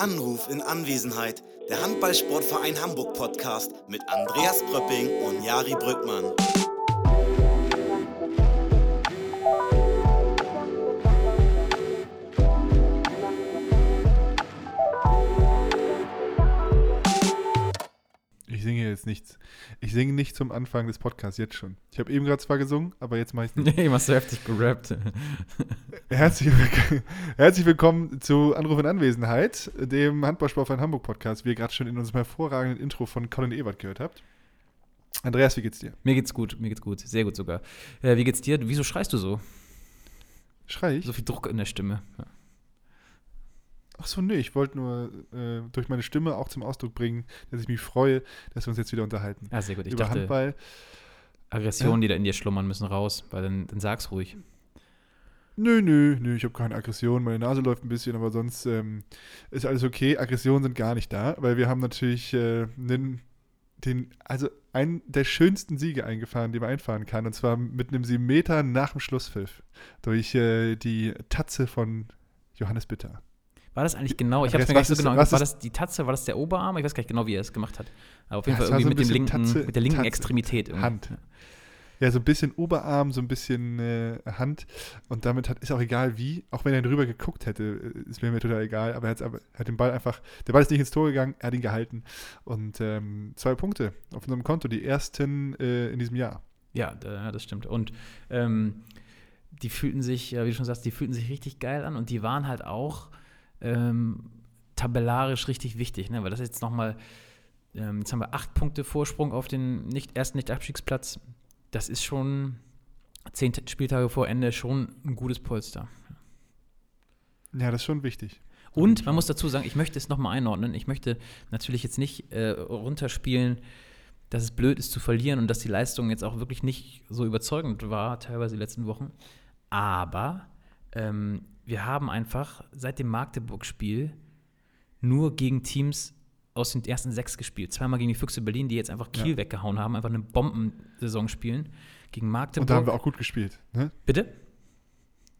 Anruf in Anwesenheit. Der Handballsportverein Hamburg Podcast mit Andreas Pröpping und Jari Brückmann. Ich singe jetzt nichts. Ich singe nicht zum Anfang des Podcasts, jetzt schon. Ich habe eben gerade zwar gesungen, aber jetzt mache ich nicht. Nee, machst du heftig gerappt. Herzlich, herzlich willkommen zu Anruf in Anwesenheit, dem Handballsportverein Hamburg Podcast, wie ihr gerade schon in unserem hervorragenden Intro von Colin Ebert gehört habt. Andreas, wie geht's dir? Mir geht's gut, mir geht's gut. Sehr gut sogar. Äh, wie geht's dir? Wieso schreist du so? Schrei ich? So viel Druck in der Stimme. Ja. Ach so, nee, ich wollte nur äh, durch meine Stimme auch zum Ausdruck bringen, dass ich mich freue, dass wir uns jetzt wieder unterhalten. Ah, sehr gut. Ich Über dachte, Handball. Aggressionen, die da in dir schlummern, müssen raus, weil dann, dann sag's ruhig. Nö, nö, nö, ich habe keine Aggression. Meine Nase läuft ein bisschen, aber sonst ähm, ist alles okay. Aggressionen sind gar nicht da, weil wir haben natürlich äh, den, den, also einen der schönsten Siege eingefahren, die man einfahren kann. Und zwar mit einem 7 Meter nach dem Schlusspfiff. Durch äh, die Tatze von Johannes Bitter. War das eigentlich genau? Ich hab's Andreas, mir gar nicht so genau. was War das die Tatze? War das der Oberarm? Ich weiß gar nicht genau, wie er es gemacht hat. Aber auf jeden Ja, Fall es irgendwie so mit, dem linken, Tatze- mit der linken Tatze. Extremität. irgendwie. Hand. Ja. So ein bisschen Oberarm, so ein bisschen äh, Hand. Und damit hat, ist auch egal wie, auch wenn er drüber geguckt hätte, äh, ist mir, mir total egal. Aber er aber- er hat den Ball einfach, der Ball ist nicht ins Tor gegangen, er hat ihn gehalten. Und ähm, zwei Punkte auf unserem Konto, die ersten äh, in diesem Jahr. Ja, da, das stimmt. Und ähm, die fühlten sich, wie du schon sagst, die fühlten sich richtig geil an und die waren halt auch ähm, tabellarisch richtig wichtig, ne? weil das ist jetzt nochmal, ähm, jetzt haben wir acht Punkte Vorsprung auf den nicht, ersten Nicht-Abstiegsplatz. Das ist schon zehn Spieltage vor Ende schon ein gutes Polster. Ja, das ist schon wichtig. Und man muss dazu sagen, ich möchte es nochmal einordnen. Ich möchte natürlich jetzt nicht äh, runterspielen, dass es blöd ist zu verlieren und dass die Leistung jetzt auch wirklich nicht so überzeugend war, teilweise die letzten Wochen. Aber ähm, wir haben einfach seit dem Magdeburg-Spiel nur gegen Teams aus den ersten sechs gespielt. Zweimal gegen die Füchse Berlin, die jetzt einfach Kiel Ja. weggehauen haben, einfach eine Bombensaison spielen. Gegen Magdeburg. Und da haben wir auch gut gespielt. Ne? Bitte?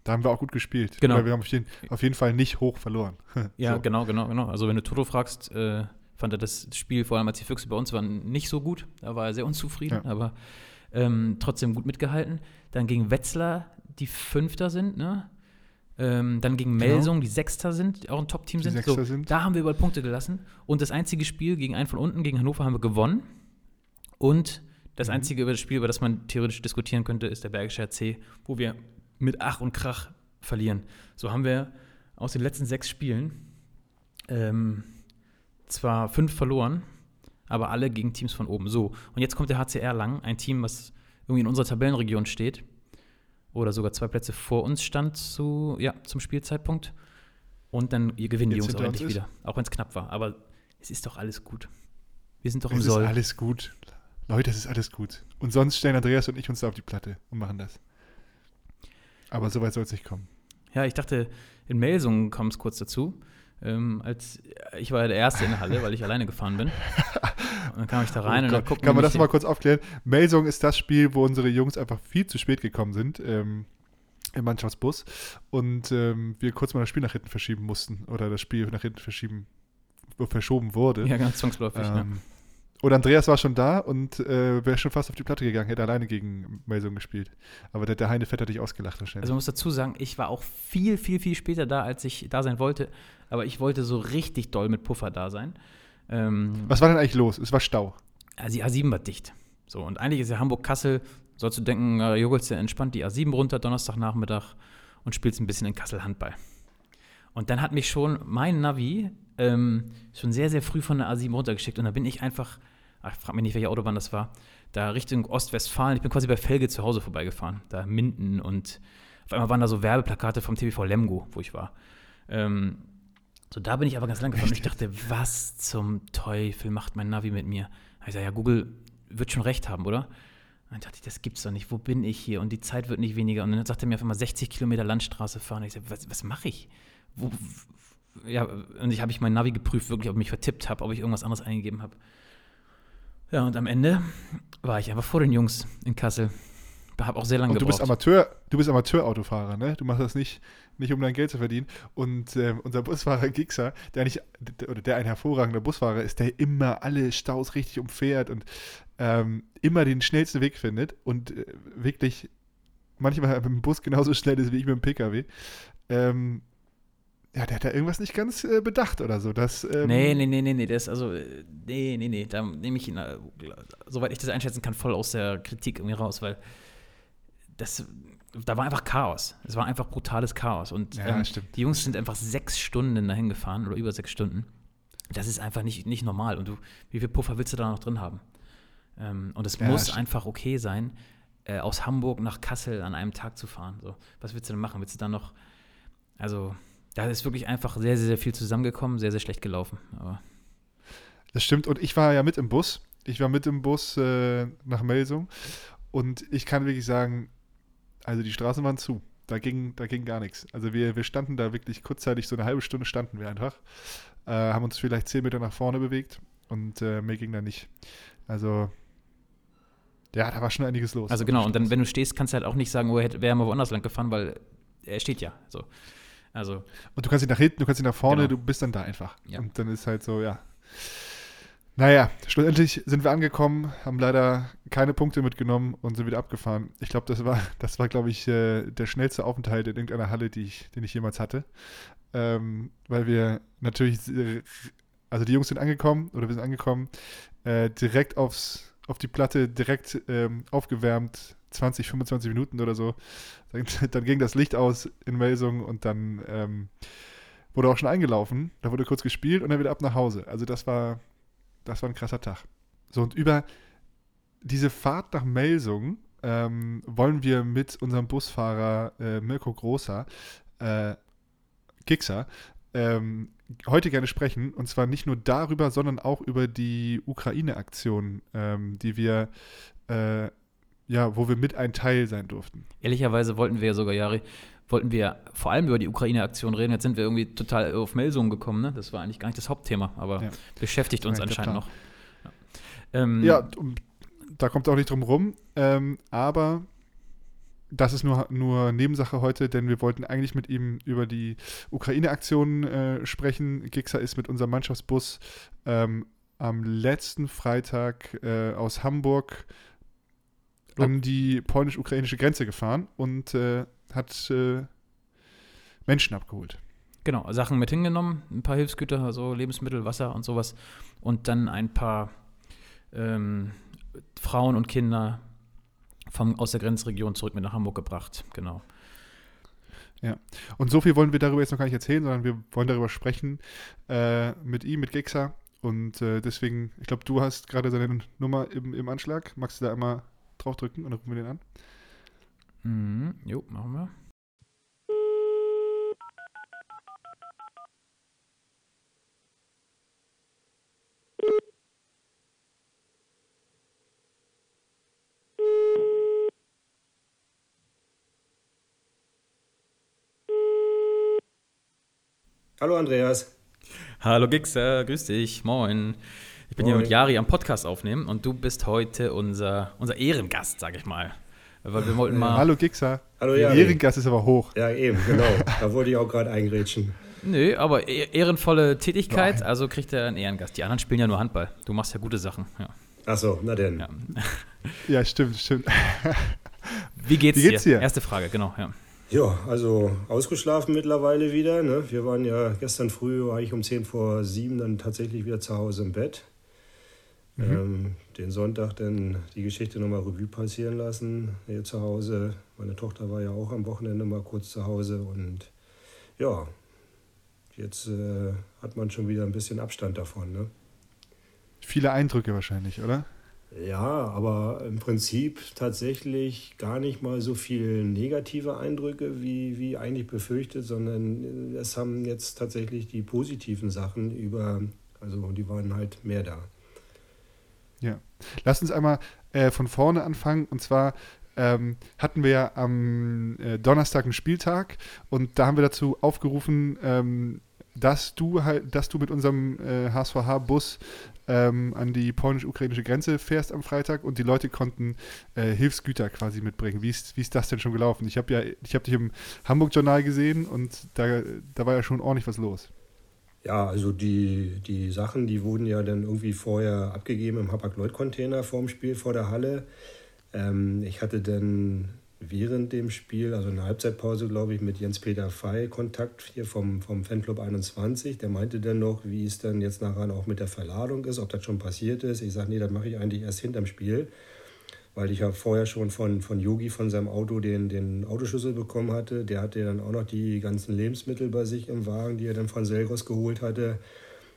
Da haben wir auch gut gespielt. Genau. Weil wir haben auf jeden, auf jeden Fall nicht hoch verloren. Ja, So. genau, genau, genau. Also wenn du Toto fragst, äh, fand er das Spiel, vor allem als die Füchse bei uns waren, nicht so gut. Da war er sehr unzufrieden, Ja. aber ähm, trotzdem gut mitgehalten. Dann gegen Wetzlar, die Fünfter sind, ne? Ähm, dann gegen Genau. Melsung, die Sechster sind, die auch ein Top-Team sind. Sechster sind. Da haben wir überall Punkte gelassen. Und das einzige Spiel gegen einen von unten, gegen Hannover, haben wir gewonnen. Und das Mhm. einzige über das Spiel, über das man theoretisch diskutieren könnte, ist der Bergische RC, wo wir mit Ach und Krach verlieren. So haben wir aus den letzten sechs Spielen ähm, zwar fünf verloren, aber alle gegen Teams von oben. So, und jetzt kommt der HCR lang, ein Team, was irgendwie in unserer Tabellenregion steht oder sogar zwei Plätze vor uns stand zu, ja, zum Spielzeitpunkt. Und dann ihr gewinnen die Jungs auch endlich ist? wieder, auch wenn es knapp war. Aber es ist doch alles gut. Wir sind doch im Es ist Soll. alles gut. Leute, es ist alles gut. Und sonst stellen Andreas und ich uns da auf die Platte und machen das. Aber so weit soll es nicht kommen. Ja, ich dachte, in Melsungen kam es kurz dazu. Ähm, als ich war ja der Erste in der Halle, weil ich alleine gefahren bin. Und dann kam ich da rein Oh und dann Gott. guckten Kann man das mal kurz aufklären? Melsung ist das Spiel, wo unsere Jungs einfach viel zu spät gekommen sind ähm, im Mannschaftsbus und ähm, wir kurz mal das Spiel nach hinten verschieben mussten oder das Spiel nach hinten verschieben verschoben wurde. Ja, ganz zwangsläufig. ne? ähm, Und Andreas war schon da und äh, wäre schon fast auf die Platte gegangen, hätte alleine gegen Melsung gespielt. Aber der, der Heine Fett hat dich ausgelacht wahrscheinlich. Also man muss dazu sagen, ich war auch viel, viel, viel später da, als ich da sein wollte. Aber ich wollte so richtig doll mit Puffer da sein. Ähm, Was war denn eigentlich los? Es war Stau. Also die A7 war dicht. So, und eigentlich ist ja Hamburg-Kassel, sollst du denken, äh, jogelst du entspannt die A7 runter, Donnerstagnachmittag und spielst ein bisschen in Kassel Handball. Und dann hat mich schon mein Navi ähm, schon sehr, sehr früh von der A7 runtergeschickt. Und da bin ich einfach, ach, frag mich nicht, welche Autobahn das war, da Richtung Ostwestfalen. Ich bin quasi bei Felge zu Hause vorbeigefahren. Da Minden und auf einmal waren da so Werbeplakate vom TV Lemgo, wo ich war. Ähm, so, da bin ich aber ganz lang gefahren und ich dachte, was zum Teufel macht mein Navi mit mir? Da Ich sage, ja, Google wird schon recht haben, oder? Und dann dachte ich, das gibt's doch nicht. Wo bin ich hier? Und die Zeit wird nicht weniger. Und dann sagte er mir auf einmal 60 Kilometer Landstraße fahren. Und ich sage, was, was mache ich? Wo, ja, und ich habe ich mein Navi geprüft, wirklich, ob ich mich vertippt habe, ob ich irgendwas anderes eingegeben habe. Ja, und am Ende war ich einfach vor den Jungs in Kassel. habe auch sehr lange Und du bist gebraucht. Amateur, du bist Amateurautofahrer, ne? Du machst das nicht, nicht um dein Geld zu verdienen. Und ähm, unser Busfahrer Gixer, der nicht, oder der ein hervorragender Busfahrer ist, der immer alle Staus richtig umfährt und ähm, immer den schnellsten Weg findet und äh, wirklich manchmal mit dem Bus genauso schnell ist wie ich mit dem Pkw. Ähm, ja, der hat da irgendwas nicht ganz äh, bedacht oder so. Dass, ähm, Nee, nee, nee, nee, nee, das also, äh, nee, nee, nee, da nehme ich ihn, äh, soweit ich das einschätzen kann, voll aus der Kritik irgendwie raus, weil das, da war einfach Chaos. Es war einfach brutales Chaos. Und Ja, ähm, die Jungs sind einfach sechs Stunden dahin gefahren oder über sechs Stunden. Das ist einfach nicht, nicht normal. Und du, wie viel Puffer willst du da noch drin haben? Ähm, und es Ja, muss einfach okay sein, äh, aus Hamburg nach Kassel an einem Tag zu fahren. So, was willst du denn machen? Willst du dann noch, also, da ist wirklich einfach sehr, sehr, sehr viel zusammengekommen, sehr, sehr schlecht gelaufen. Aber Das stimmt. Und ich war ja mit im Bus. Ich war mit im Bus äh, nach Melsung. Und ich kann wirklich sagen, also die Straßen waren zu. Da ging, da ging gar nichts. Also wir, wir standen da wirklich kurzzeitig, so eine halbe Stunde standen wir einfach. Äh, haben uns vielleicht zehn Meter nach vorne bewegt und äh, mehr ging da nicht. Also, ja, da war schon einiges los. Also genau, und dann, wenn du stehst, kannst du halt auch nicht sagen, oh, wäre mal woanders lang gefahren, weil er steht ja. So. Also, Und du kannst nicht nach hinten, du kannst nicht nach vorne, Genau. du bist dann da einfach. Ja. Und dann ist halt so, ja. Naja, schlussendlich sind wir angekommen, haben leider keine Punkte mitgenommen und sind wieder abgefahren. Ich glaube, das war, das war, glaube ich, äh, der schnellste Aufenthalt in irgendeiner Halle, ich, den ich jemals hatte. Ähm, weil wir natürlich, äh, also die Jungs sind angekommen oder wir sind angekommen, äh, direkt aufs, auf die Platte, direkt ähm, aufgewärmt, 20, 25 Minuten oder so. Dann, dann ging das Licht aus in Melsung und dann ähm, wurde auch schon eingelaufen. Da wurde kurz gespielt und dann wieder ab nach Hause. Also das war, das war ein krasser Tag. So, und über diese Fahrt nach Melsung ähm, wollen wir mit unserem Busfahrer äh, Mirko Großer, äh, Gixer, ähm, heute gerne sprechen. Und zwar nicht nur darüber, sondern auch über die Ukraine-Aktion, ähm, die wir, äh, ja, wo wir mit ein Teil sein durften. ehrlicherweise wollten wir ja sogar, Jari, wollten wir vor allem über die Ukraine-Aktion reden. Jetzt sind wir irgendwie total auf Melsungen gekommen, ne? Das war eigentlich gar nicht das Hauptthema, aber Ja. beschäftigt uns anscheinend noch. Ja, ähm, Ja, da kommt auch nicht drum rum. Ähm, aber das ist nur, nur Nebensache heute, denn wir wollten eigentlich mit ihm über die Ukraine-Aktion äh, sprechen. Gixer ist mit unserem Mannschaftsbus ähm, am letzten Freitag äh, aus Hamburg an die polnisch-ukrainische Grenze gefahren und äh, hat äh, Menschen abgeholt. Genau, Sachen mit hingenommen, ein paar Hilfsgüter, also Lebensmittel, Wasser und sowas. Und dann ein paar ähm, Frauen und Kinder vom, aus der Grenzregion zurück mit nach Hamburg gebracht. Genau. Und so viel wollen wir darüber jetzt noch gar nicht erzählen, sondern wir wollen darüber sprechen äh, mit ihm, mit Gixer. Und äh, deswegen, ich glaube, du hast gerade seine Nummer im, im Anschlag. Magst du da einmal draufdrücken und dann rufen wir den an? Mhm. Jo, machen wir. Hallo Andreas. Hallo Gixer, grüß dich, moin. Ich bin hier Moin. mit Jari am Podcast aufnehmen und du bist heute unser, unser Ehrengast, sag ich mal. Weil wir wollten mal. Hallo Gixer. Hallo, Jari. Ehrengast ist aber hoch. Ja, eben, genau. Da wollte ich auch gerade eingrätschen. Nö, aber eh- ehrenvolle Tätigkeit, also kriegt er einen Ehrengast. Die anderen spielen ja nur Handball. Du machst ja gute Sachen. Ja. Achso, na denn. Ja. Ja, stimmt, stimmt. Wie geht's, Wie geht's dir? Erste Frage, genau. Ja. Ja, also ausgeschlafen mittlerweile wieder. Ne? Wir waren ja gestern früh, war ich um 10 vor 7 dann tatsächlich wieder zu Hause im Bett. Ähm, den Sonntag dann die Geschichte nochmal Revue passieren lassen hier zu Hause. Meine Tochter war ja auch am Wochenende mal kurz zu Hause und ja, jetzt äh, hat man schon wieder ein bisschen Abstand davon. Ne? Viele Eindrücke wahrscheinlich, oder? Ja, aber im Prinzip tatsächlich gar nicht mal so viel negative Eindrücke wie, wie eigentlich befürchtet, sondern es haben jetzt tatsächlich die positiven Sachen über, also die waren halt mehr da. Ja. Lass uns einmal äh, von vorne anfangen. Und zwar ähm, hatten wir ja am äh, Donnerstag einen Spieltag und da haben wir dazu aufgerufen, ähm, dass du halt, dass du mit unserem äh, HSVH-Bus ähm, an die polnisch-ukrainische Grenze fährst am Freitag und die Leute konnten äh, Hilfsgüter quasi mitbringen. Wie ist, wie ist das denn schon gelaufen? Ich habe ja, ich habe dich im Hamburg-Journal gesehen und da, da war ja schon ordentlich was los. Ja, also die, die Sachen, die wurden ja dann irgendwie vorher abgegeben im Hapag-Lloyd-Container vorm Spiel, vor der Halle. Ähm, ich hatte dann während dem Spiel, also in der Halbzeitpause, glaube ich, mit Jens-Peter Fey Kontakt hier vom, vom Fanclub 21. Der meinte dann noch, wie es dann jetzt nachher auch mit der Verladung ist, ob das schon passiert ist. Ich sage, nee, das mache ich eigentlich erst hinterm Spiel, weil ich ja vorher schon von, von Yogi von seinem Auto den, den Autoschlüssel bekommen hatte. Der hatte dann auch noch die ganzen Lebensmittel bei sich im Wagen, die er dann von Selgros geholt hatte.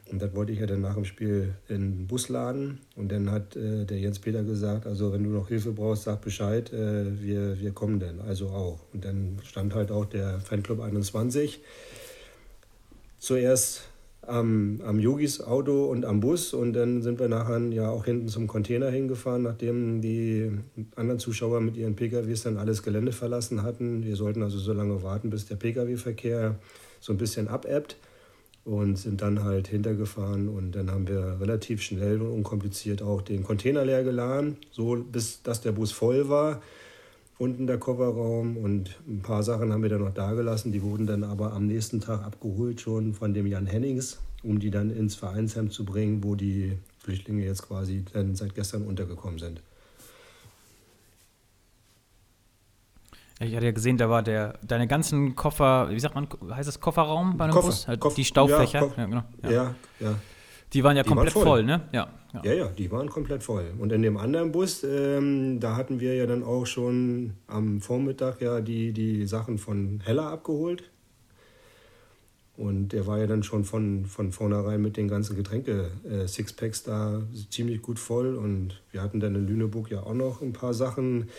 Und das wollte ich ja dann nach dem Spiel in den Bus laden. Und dann hat äh, der Jens Peter gesagt, also wenn du noch Hilfe brauchst, sag Bescheid, äh, wir, wir kommen dann. Also auch. Und dann stand halt auch der Fanclub 21. Zuerst am, am Yogis Auto und am Bus und dann sind wir nachher ja auch hinten zum Container hingefahren, nachdem die anderen Zuschauer mit ihren PKWs dann alles Gelände verlassen hatten. Wir sollten also so lange warten, bis der PKW-Verkehr so ein bisschen abebbt und sind dann halt hintergefahren und dann haben wir relativ schnell und unkompliziert auch den Container leer geladen, so bis dass der Bus voll war. Unten der Kofferraum und ein paar Sachen haben wir dann noch da gelassen. Die wurden dann aber am nächsten Tag abgeholt schon von dem Jan Hennings, um die dann ins Vereinsheim zu bringen, wo die Flüchtlinge jetzt quasi dann seit gestern untergekommen sind. Ich hatte ja gesehen, da war der, deine ganzen Koffer, wie sagt man, heißt das Kofferraum bei einem Koffer, Bus? Halt die Staufächer. ja, Koff- Ja, genau. Ja. Ja, ja. Die waren ja Die waren komplett voll. voll. ne? Ja. ja. Ja, ja, die waren komplett voll. Und in dem anderen Bus, ähm, da hatten wir ja dann auch schon am Vormittag ja die, die Sachen von Heller abgeholt. Und der war ja dann schon von, von vornherein mit den ganzen Getränke-Sixpacks da ziemlich gut voll. Und wir hatten dann in Lüneburg ja auch noch ein paar Sachen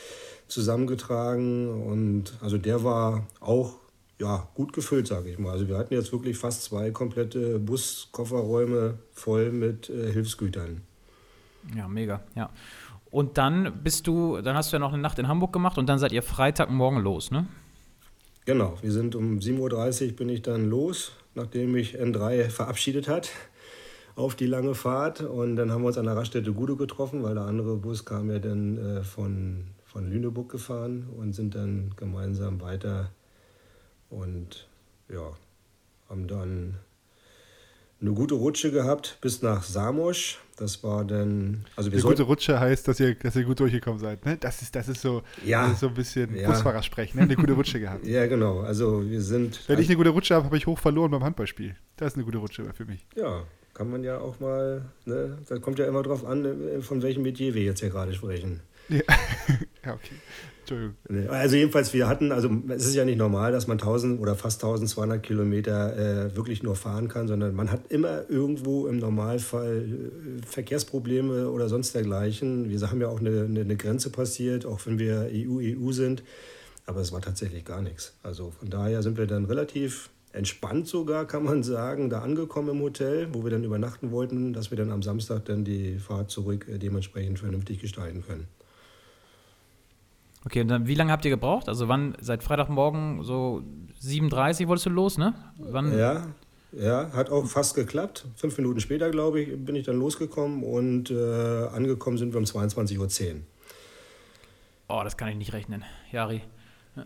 zusammengetragen. Und also der war auch ja, gut gefüllt, sage ich mal. Also wir hatten jetzt wirklich fast zwei komplette Buskofferräume voll mit äh, Hilfsgütern. Ja, mega, ja. Und dann bist du, dann hast du ja noch eine Nacht in Hamburg gemacht und dann seid ihr Freitagmorgen los, ne? Genau, wir sind um 7.30 Uhr bin ich dann los, nachdem mich N3 verabschiedet hat auf die lange Fahrt. Und dann haben wir uns an der Raststätte Gude getroffen, weil der andere Bus kam ja dann äh, von, von Lüneburg gefahren und sind dann gemeinsam weiter und ja, haben dann eine gute Rutsche gehabt bis nach Samosch. Das war dann, also wir Eine gute Rutsche heißt, dass ihr, dass ihr gut durchgekommen seid. Ne? Das, ist, das, ist so, Ja. das ist so ein bisschen Ja. Busfahrersprech. Ne? Eine gute Rutsche gehabt. ja genau, also wir sind, Wenn ich eine gute Rutsche habe, habe ich hoch verloren beim Handballspiel. Das ist eine gute Rutsche für mich. Ja, kann man ja auch mal, ne? da kommt ja immer drauf an, von welchem Metier wir jetzt hier gerade sprechen. Ja, ja okay. Also jedenfalls, wir hatten, also es ist ja nicht normal, dass man 1000 oder fast 1200 Kilometer äh, wirklich nur fahren kann, sondern man hat immer irgendwo im Normalfall äh, Verkehrsprobleme oder sonst dergleichen. Wir haben ja auch eine, eine, eine Grenze passiert, auch wenn wir EU, EU sind, aber es war tatsächlich gar nichts. Also von daher sind wir dann relativ entspannt sogar, kann man sagen, da angekommen im Hotel, wo wir dann übernachten wollten, dass wir dann am Samstag dann die Fahrt zurück äh, dementsprechend vernünftig gestalten können. Okay, und dann, wie lange habt ihr gebraucht? Also wann, seit Freitagmorgen so 7.30 wolltest du los, ne? Wann? Ja, ja, hat auch fast geklappt. Fünf Minuten später, glaube ich, bin ich dann losgekommen und äh, angekommen sind wir um 22.10 Uhr. Oh, das kann ich nicht rechnen, Jari. Ja,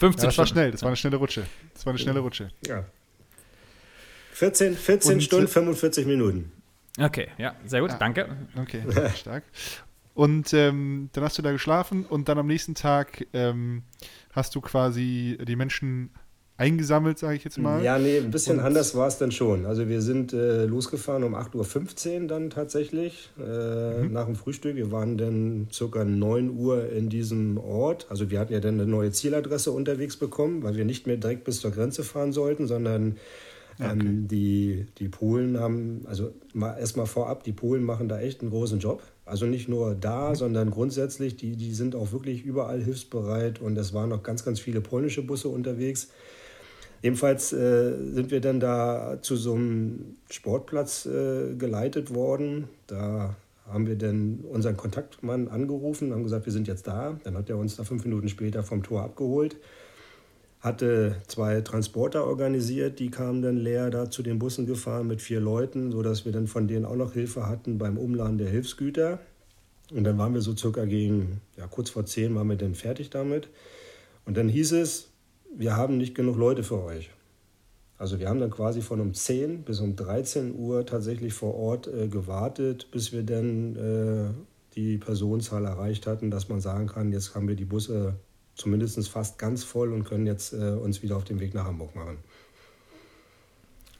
15 das war Stunden. schnell, das war eine schnelle Rutsche. Das war eine schnelle Rutsche. Ja. 14, 14 Und, Stunden, äh, 45 Minuten. Okay, ja, sehr gut, Ja. danke. Okay, stark. Und ähm, dann hast du da geschlafen und dann am nächsten Tag ähm, hast du quasi die Menschen eingesammelt, sage ich jetzt mal. Ja, nee, ein bisschen Und- anders war es dann schon. Also wir sind äh, losgefahren um 8.15 Uhr dann tatsächlich äh, Mhm. nach dem Frühstück. Wir waren dann circa 9 Uhr in diesem Ort. Also wir hatten ja dann eine neue Zieladresse unterwegs bekommen, weil wir nicht mehr direkt bis zur Grenze fahren sollten, sondern ähm, die, die Polen haben, also mal erstmal vorab, die Polen machen da echt einen großen Job. Also nicht nur da, sondern grundsätzlich, die, die sind auch wirklich überall hilfsbereit und es waren noch ganz, ganz viele polnische Busse unterwegs. Ebenfalls äh, sind wir dann da zu so einem Sportplatz äh, geleitet worden. Da haben wir dann unseren Kontaktmann angerufen und haben gesagt, wir sind jetzt da. Dann hat er uns da fünf Minuten später vom Tor abgeholt. Hatte zwei Transporter organisiert, die kamen dann leer da zu den Bussen gefahren mit vier Leuten, sodass wir dann von denen auch noch Hilfe hatten beim Umladen der Hilfsgüter. Und dann waren wir so circa gegen, ja, kurz vor zehn waren wir dann fertig damit. Und dann hieß es, wir haben nicht genug Leute für euch. Also wir haben dann quasi von um 10 bis um 13 Uhr tatsächlich vor Ort äh, gewartet, bis wir dann äh, die Personenzahl erreicht hatten, dass man sagen kann, jetzt haben wir die Busse zumindest fast ganz voll und können jetzt äh, uns wieder auf den Weg nach Hamburg machen.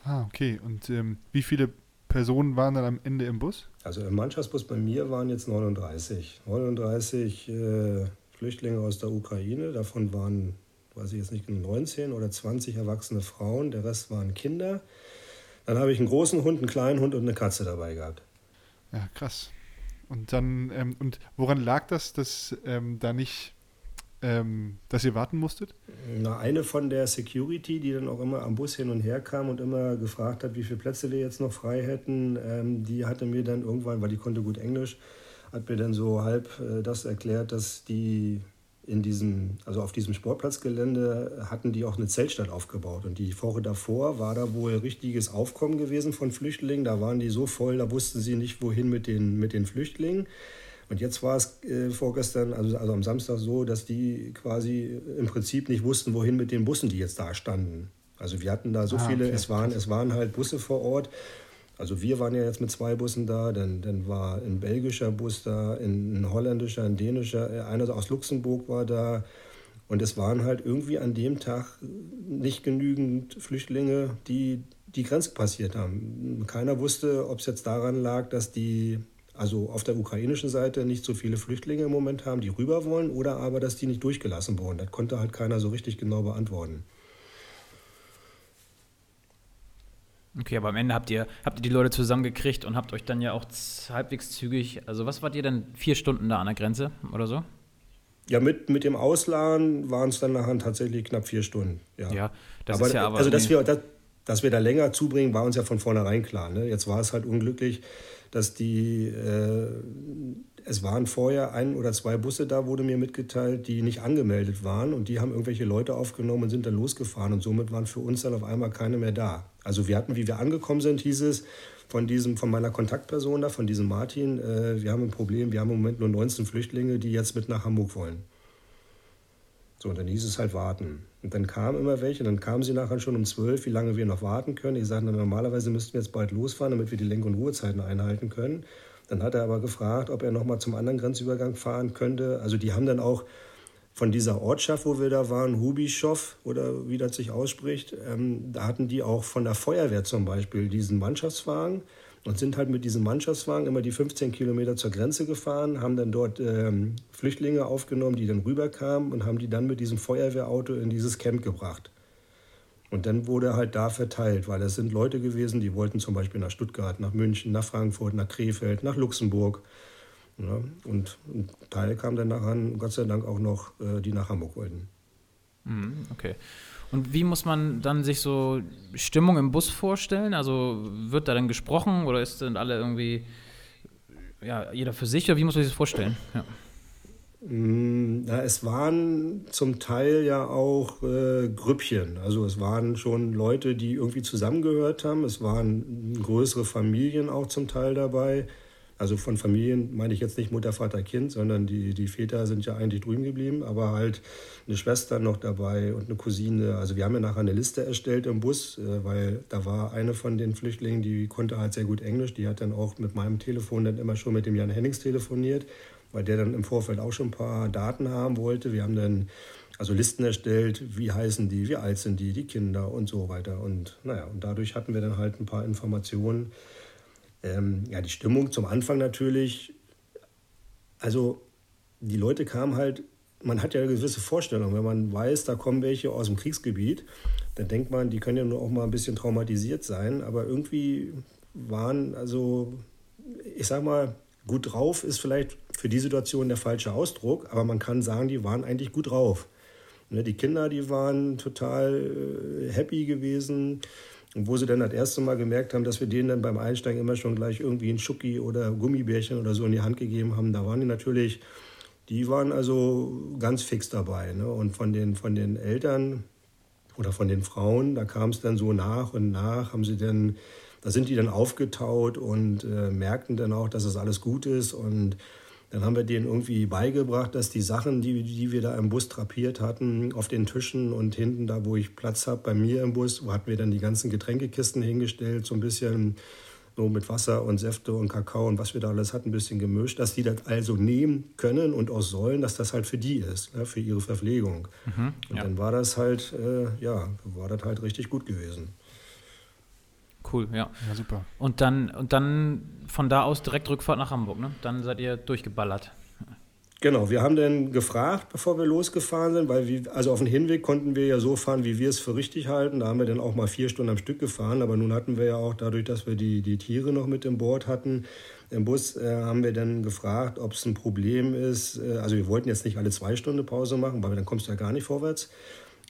Ah, okay. Und ähm, wie viele Personen waren dann am Ende im Bus? Also im Mannschaftsbus bei mir waren jetzt 39. 39 äh, Flüchtlinge aus der Ukraine. Davon waren, weiß ich jetzt nicht, 19 oder 20 erwachsene Frauen. Der Rest waren Kinder. Dann habe ich einen großen Hund, einen kleinen Hund und eine Katze dabei gehabt. Ja, krass. Und dann, ähm, und woran lag das, dass ähm, da nicht ähm, dass ihr warten musstet? Na, eine von der Security, die dann auch immer am Bus hin und her kam und immer gefragt hat, wie viele Plätze wir jetzt noch frei hätten, ähm, die hatte mir dann irgendwann, weil die konnte gut Englisch, hat mir dann so halb äh, das erklärt, dass die in diesem, also auf diesem Sportplatzgelände hatten die auch eine Zeltstadt aufgebaut. Und die Woche davor war da wohl richtiges Aufkommen gewesen von Flüchtlingen. Da waren die so voll, da wussten sie nicht, wohin mit den, mit den Flüchtlingen. Und jetzt war es äh, vorgestern, also, also am Samstag so, dass die quasi im Prinzip nicht wussten, wohin mit den Bussen, die jetzt da standen. Also wir hatten da so ah, viele, okay. es, waren, es waren halt Busse vor Ort. Also wir waren ja jetzt mit zwei Bussen da, dann, dann war ein belgischer Bus da, ein, ein holländischer, ein dänischer, äh, einer aus Luxemburg war da. Und es waren halt irgendwie an dem Tag nicht genügend Flüchtlinge, die die Grenze passiert haben. Keiner wusste, ob es jetzt daran lag, dass die also auf der ukrainischen Seite nicht so viele Flüchtlinge im Moment haben, die rüber wollen, oder aber, dass die nicht durchgelassen wurden. Das konnte halt keiner so richtig genau beantworten. Okay, aber am Ende habt ihr, habt ihr die Leute zusammengekriegt und habt euch dann ja auch halbwegs zügig, also was wart ihr denn, vier Stunden da an der Grenze oder so? Ja, mit, mit dem Ausladen waren es dann nachher tatsächlich knapp vier Stunden. Ja, ja das aber, ist ja aber. Also, dass wir, dass, dass wir da länger zubringen, war uns ja von vornherein klar. Ne? Jetzt war es halt unglücklich, dass die, äh, es waren vorher ein oder zwei Busse da, wurde mir mitgeteilt, die nicht angemeldet waren und die haben irgendwelche Leute aufgenommen und sind dann losgefahren und somit waren für uns dann auf einmal keine mehr da. Also wir hatten, wie wir angekommen sind, hieß es von diesem, von meiner Kontaktperson da, von diesem Martin, äh, wir haben ein Problem, wir haben im Moment nur 19 Flüchtlinge, die jetzt mit nach Hamburg wollen. So, und dann hieß es halt warten. Und dann kamen immer welche, dann kamen sie nachher schon um zwölf, wie lange wir noch warten können. Ich sagte, normalerweise müssten wir jetzt bald losfahren, damit wir die Lenk- und Ruhezeiten einhalten können. Dann hat er aber gefragt, ob er nochmal zum anderen Grenzübergang fahren könnte. Also die haben dann auch von dieser Ortschaft, wo wir da waren, Hubischow oder wie das sich ausspricht, ähm, da hatten die auch von der Feuerwehr zum Beispiel diesen Mannschaftswagen und sind halt mit diesem Mannschaftswagen immer die 15 Kilometer zur Grenze gefahren, haben dann dort ähm, Flüchtlinge aufgenommen, die dann rüberkamen und haben die dann mit diesem Feuerwehrauto in dieses Camp gebracht. Und dann wurde halt da verteilt, weil es sind Leute gewesen, die wollten zum Beispiel nach Stuttgart, nach München, nach Frankfurt, nach Krefeld, nach Luxemburg. Ja, und ein Teil kam dann nachher, Gott sei Dank auch noch, äh, die nach Hamburg wollten. Mhm, okay. Und wie muss man dann sich so Stimmung im Bus vorstellen? Also wird da dann gesprochen oder ist dann alle irgendwie, ja, jeder für sich oder wie muss man sich das vorstellen? Ja. Mm, na, es waren zum Teil ja auch äh, Grüppchen. Also es waren schon Leute, die irgendwie zusammengehört haben. Es waren größere Familien auch zum Teil dabei. Also von Familien meine ich jetzt nicht Mutter, Vater, Kind, sondern die, die Väter sind ja eigentlich drüben geblieben, aber halt eine Schwester noch dabei und eine Cousine. Also wir haben ja nachher eine Liste erstellt im Bus, äh, weil da war eine von den Flüchtlingen, die konnte halt sehr gut Englisch, die hat dann auch mit meinem Telefon dann immer schon mit dem Jan Hennings telefoniert, weil der dann im Vorfeld auch schon ein paar Daten haben wollte. Wir haben dann also Listen erstellt, wie heißen die, wie alt sind die, die Kinder und so weiter. Und naja, und dadurch hatten wir dann halt ein paar Informationen ähm, ja, die Stimmung zum Anfang natürlich, also die Leute kamen halt, man hat ja eine gewisse Vorstellung, wenn man weiß, da kommen welche aus dem Kriegsgebiet, dann denkt man, die können ja nur auch mal ein bisschen traumatisiert sein, aber irgendwie waren, also ich sag mal, gut drauf ist vielleicht für die Situation der falsche Ausdruck, aber man kann sagen, die waren eigentlich gut drauf. Ne, die Kinder, die waren total äh, happy gewesen. Und wo sie dann das erste Mal gemerkt haben, dass wir denen dann beim Einsteigen immer schon gleich irgendwie ein Schucki oder Gummibärchen oder so in die Hand gegeben haben, da waren die natürlich, die waren also ganz fix dabei. Ne? Und von den, von den Eltern, oder von den Frauen. Da kam es dann so nach und nach, haben sie dann, da sind die dann aufgetaut und äh, merkten dann auch, dass es alles gut ist und dann haben wir denen irgendwie beigebracht, dass die Sachen, die, die wir da im Bus trapiert hatten, auf den Tischen und hinten da, wo ich Platz habe, bei mir im Bus, wo hatten wir dann die ganzen Getränkekisten hingestellt, so ein bisschen so mit Wasser und Säfte und Kakao und was wir da alles hatten, ein bisschen gemischt, dass die das also nehmen können und auch sollen, dass das halt für die ist, ne, für ihre Verpflegung. Mhm, und ja. dann war das halt, äh, ja, war das halt richtig gut gewesen. Cool, ja. Ja, super. Und dann, und dann von da aus direkt Rückfahrt nach Hamburg, ne? Dann seid ihr durchgeballert. Genau, wir haben dann gefragt, bevor wir losgefahren sind, weil wir, also auf dem Hinweg konnten wir ja so fahren, wie wir es für richtig halten. Da haben wir dann auch mal vier Stunden am Stück gefahren, aber nun hatten wir ja auch dadurch, dass wir die, die Tiere noch mit im Board hatten, im Bus, äh, haben wir dann gefragt, ob es ein Problem ist. Äh, also wir wollten jetzt nicht alle zwei Stunden Pause machen, weil dann kommst du ja gar nicht vorwärts.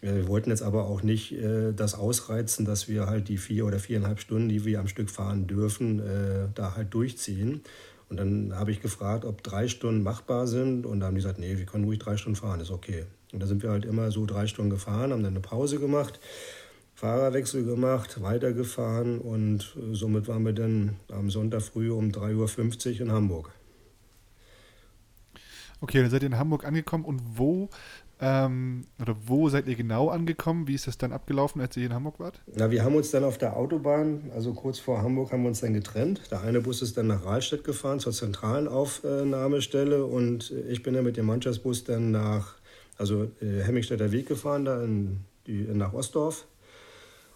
Wir wollten jetzt aber auch nicht äh, das ausreizen, dass wir halt die vier oder viereinhalb Stunden, die wir am Stück fahren dürfen, äh, da halt durchziehen. Und dann habe ich gefragt, ob drei Stunden machbar sind. Und da haben die gesagt, nee, wir können ruhig drei Stunden fahren, ist okay. Und da sind wir halt immer so drei Stunden gefahren, haben dann eine Pause gemacht, Fahrerwechsel gemacht, weitergefahren und äh, somit waren wir dann am Sonntag früh um 3.50 Uhr in Hamburg. Okay, dann seid ihr in Hamburg angekommen und wo ähm, oder wo seid ihr genau angekommen? Wie ist das dann abgelaufen, als ihr in Hamburg wart? Na, wir haben uns dann auf der Autobahn, also kurz vor Hamburg, haben wir uns dann getrennt. Der eine Bus ist dann nach Rahlstedt gefahren, zur zentralen Aufnahmestelle. Und ich bin dann mit dem Mannschaftsbus dann nach, also äh, Hemmingstädter Weg gefahren, da in die, nach Ostdorf.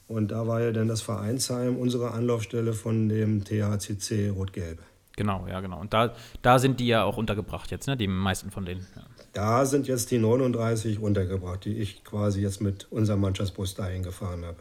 Und da war ja dann das Vereinsheim, unsere Anlaufstelle von dem THCC Rot-Gelb. Genau, ja, genau. Und da, da sind die ja auch untergebracht jetzt, ne? Die meisten von denen. Ja. Da sind jetzt die 39 untergebracht, die ich quasi jetzt mit unserem Mannschaftsbus dahin gefahren habe.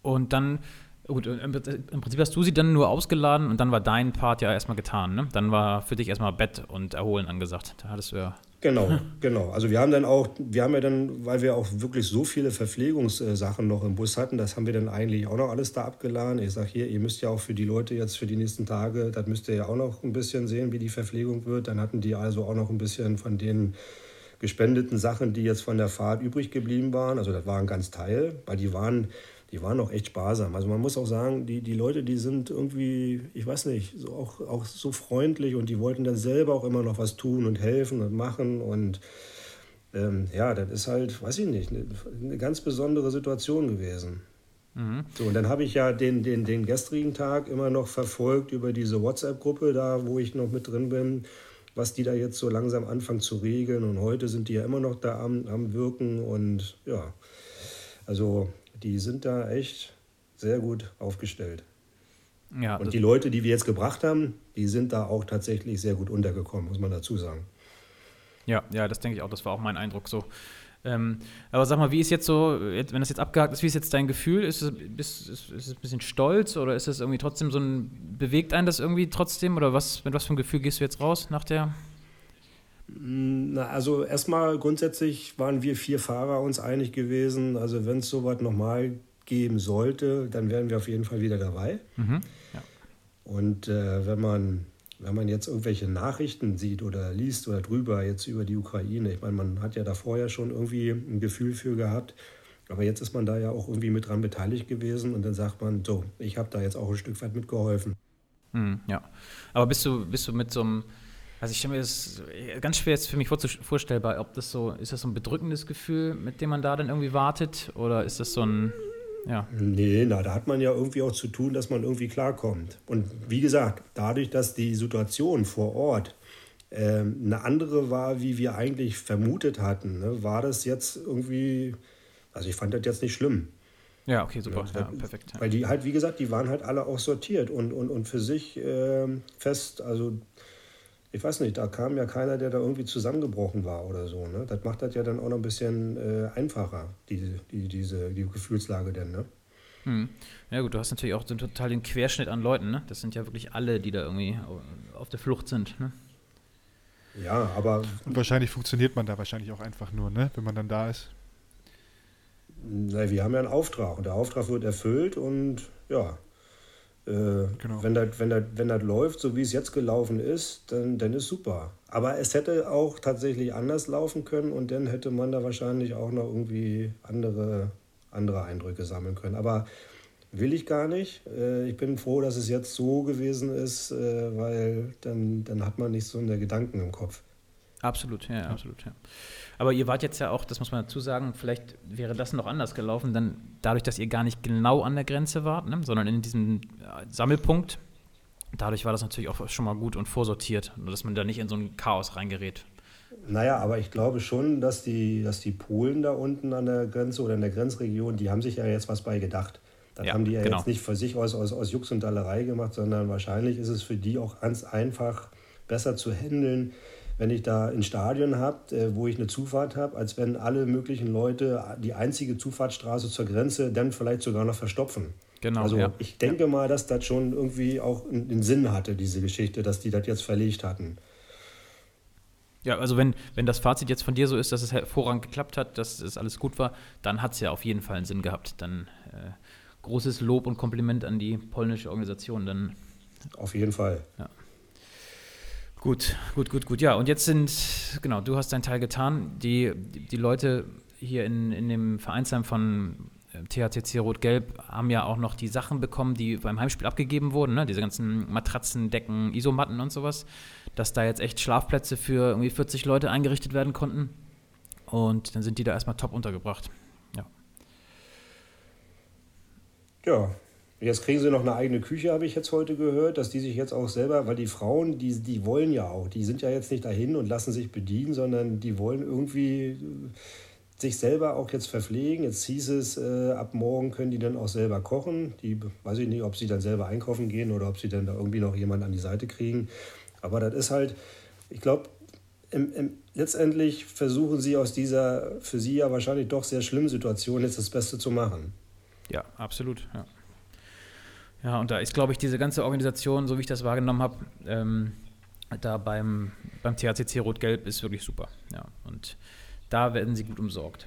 Und dann, gut, im Prinzip hast du sie dann nur ausgeladen und dann war dein Part ja erstmal getan, ne? Dann war für dich erstmal Bett und Erholen angesagt. Da hattest du ja Genau, genau. Also wir haben dann auch, wir haben ja dann, weil wir auch wirklich so viele Verpflegungssachen noch im Bus hatten, das haben wir dann eigentlich auch noch alles da abgeladen. Ich sage hier, ihr müsst ja auch für die Leute jetzt für die nächsten Tage, das müsst ihr ja auch noch ein bisschen sehen, wie die Verpflegung wird. Dann hatten die also auch noch ein bisschen von den gespendeten Sachen, die jetzt von der Fahrt übrig geblieben waren. Also das war ein ganz Teil, weil die waren die waren auch echt sparsam. Also man muss auch sagen, die, die Leute, die sind irgendwie, ich weiß nicht, so auch, auch so freundlich und die wollten dann selber auch immer noch was tun und helfen und machen. Und ähm, ja, das ist halt, weiß ich nicht, eine, eine ganz besondere Situation gewesen. Mhm. So, und dann habe ich ja den, den, den gestrigen Tag immer noch verfolgt über diese WhatsApp-Gruppe da, wo ich noch mit drin bin, was die da jetzt so langsam anfangen zu regeln. Und heute sind die ja immer noch da am, am Wirken und ja, also die sind da echt sehr gut aufgestellt. Ja, und die Leute, die wir jetzt gebracht haben, die sind da auch tatsächlich sehr gut untergekommen, muss man dazu sagen. Ja, ja, das denke ich auch. Das war auch mein Eindruck so. Ähm, aber sag mal, wie ist jetzt so, wenn das jetzt abgehakt ist, wie ist jetzt dein Gefühl? Ist es, ist, ist, ist es ein bisschen stolz oder ist es irgendwie trotzdem so ein, bewegt einen das irgendwie trotzdem? Oder was, mit was für einem Gefühl gehst du jetzt raus nach der na, also erstmal grundsätzlich waren wir vier Fahrer uns einig gewesen. Also wenn es sowas nochmal geben sollte, dann wären wir auf jeden Fall wieder dabei. Mhm, ja. Und äh, wenn man wenn man jetzt irgendwelche Nachrichten sieht oder liest oder drüber jetzt über die Ukraine, ich meine, man hat ja da vorher schon irgendwie ein Gefühl für gehabt, aber jetzt ist man da ja auch irgendwie mit dran beteiligt gewesen und dann sagt man, so, ich habe da jetzt auch ein Stück weit mitgeholfen. Hm, ja, aber bist du, bist du mit so einem also ich stelle mir das ganz schwer jetzt für mich vorstellbar, ob das so, ist das so ein bedrückendes Gefühl, mit dem man da dann irgendwie wartet? Oder ist das so ein, ja. Nee, na, da hat man ja irgendwie auch zu tun, dass man irgendwie klarkommt. Und wie gesagt, dadurch, dass die Situation vor Ort äh, eine andere war, wie wir eigentlich vermutet hatten, ne, war das jetzt irgendwie, also ich fand das jetzt nicht schlimm. Ja, okay, super, ja, ja perfekt. Ja. Weil die halt, wie gesagt, die waren halt alle auch sortiert und, und, und für sich äh, fest, also ich weiß nicht, da kam ja keiner, der da irgendwie zusammengebrochen war oder so. Ne? Das macht das ja dann auch noch ein bisschen äh, einfacher, die, die, diese die Gefühlslage denn. Ne? Hm. Ja gut, du hast natürlich auch total den Querschnitt an Leuten. Ne? Das sind ja wirklich alle, die da irgendwie auf der Flucht sind. Ne? Ja, aber... Und wahrscheinlich funktioniert man da wahrscheinlich auch einfach nur, ne? wenn man dann da ist. Na, wir haben ja einen Auftrag und der Auftrag wird erfüllt und ja, Äh, genau. Wenn das wenn das, wenn das läuft, so wie es jetzt gelaufen ist, dann, dann ist super. Aber es hätte auch tatsächlich anders laufen können und dann hätte man da wahrscheinlich auch noch irgendwie andere, andere Eindrücke sammeln können. Aber will ich gar nicht. Äh, ich bin froh, dass es jetzt so gewesen ist, äh, weil dann, dann hat man nicht so eine Gedanken im Kopf. Absolut, ja, absolut, ja. Aber ihr wart jetzt ja auch, das muss man dazu sagen, vielleicht wäre das noch anders gelaufen, dann dadurch, dass ihr gar nicht genau an der Grenze wart, ne, sondern in diesem Sammelpunkt. Dadurch war das natürlich auch schon mal gut und vorsortiert, dass man da nicht in so ein Chaos reingerät. Naja, aber ich glaube schon, dass die, dass die Polen da unten an der Grenze oder in der Grenzregion, die haben sich ja jetzt was bei gedacht. Das ja, haben die ja genau. jetzt nicht für sich aus, aus, aus Jux und Dallerei gemacht, sondern wahrscheinlich ist es für die auch ganz einfach besser zu handeln, wenn ich da ein Stadion habe, äh, wo ich eine Zufahrt habe, als wenn alle möglichen Leute die einzige Zufahrtsstraße zur Grenze dann vielleicht sogar noch verstopfen. Genau. Also ja. ich denke ja. mal, dass das schon irgendwie auch einen Sinn hatte, diese Geschichte, dass die das jetzt verlegt hatten. Ja, also wenn, wenn das Fazit jetzt von dir so ist, dass es hervorragend geklappt hat, dass es alles gut war, dann hat es ja auf jeden Fall einen Sinn gehabt. Dann äh, großes Lob und Kompliment an die polnische Organisation. Dann, auf jeden Fall. Ja. Gut, gut, gut, gut. Ja, und jetzt sind, genau, du hast deinen Teil getan. Die, die Leute hier in, in dem Vereinsheim von äh, THTC Rot-Gelb haben ja auch noch die Sachen bekommen, die beim Heimspiel abgegeben wurden, ne? diese ganzen Matratzen, Decken, Isomatten und sowas, dass da jetzt echt Schlafplätze für irgendwie 40 Leute eingerichtet werden konnten. Und dann sind die da erstmal top untergebracht. Ja. Ja, Jetzt kriegen sie noch eine eigene Küche, habe ich jetzt heute gehört, dass die sich jetzt auch selber, weil die Frauen, die, die wollen ja auch, die sind ja jetzt nicht dahin und lassen sich bedienen, sondern die wollen irgendwie äh, sich selber auch jetzt verpflegen. Jetzt hieß es, äh, ab morgen können die dann auch selber kochen. Die weiß ich nicht, ob sie dann selber einkaufen gehen oder ob sie dann da irgendwie noch jemanden an die Seite kriegen. Aber das ist halt, ich glaube, letztendlich versuchen sie aus dieser für sie ja wahrscheinlich doch sehr schlimmen Situation jetzt das Beste zu machen. Ja, absolut. Ja. Ja, und da ist, glaube ich, diese ganze Organisation, so wie ich das wahrgenommen habe, ähm, da beim, beim THCC Rot-Gelb ist wirklich super. Ja, und da werden sie gut umsorgt.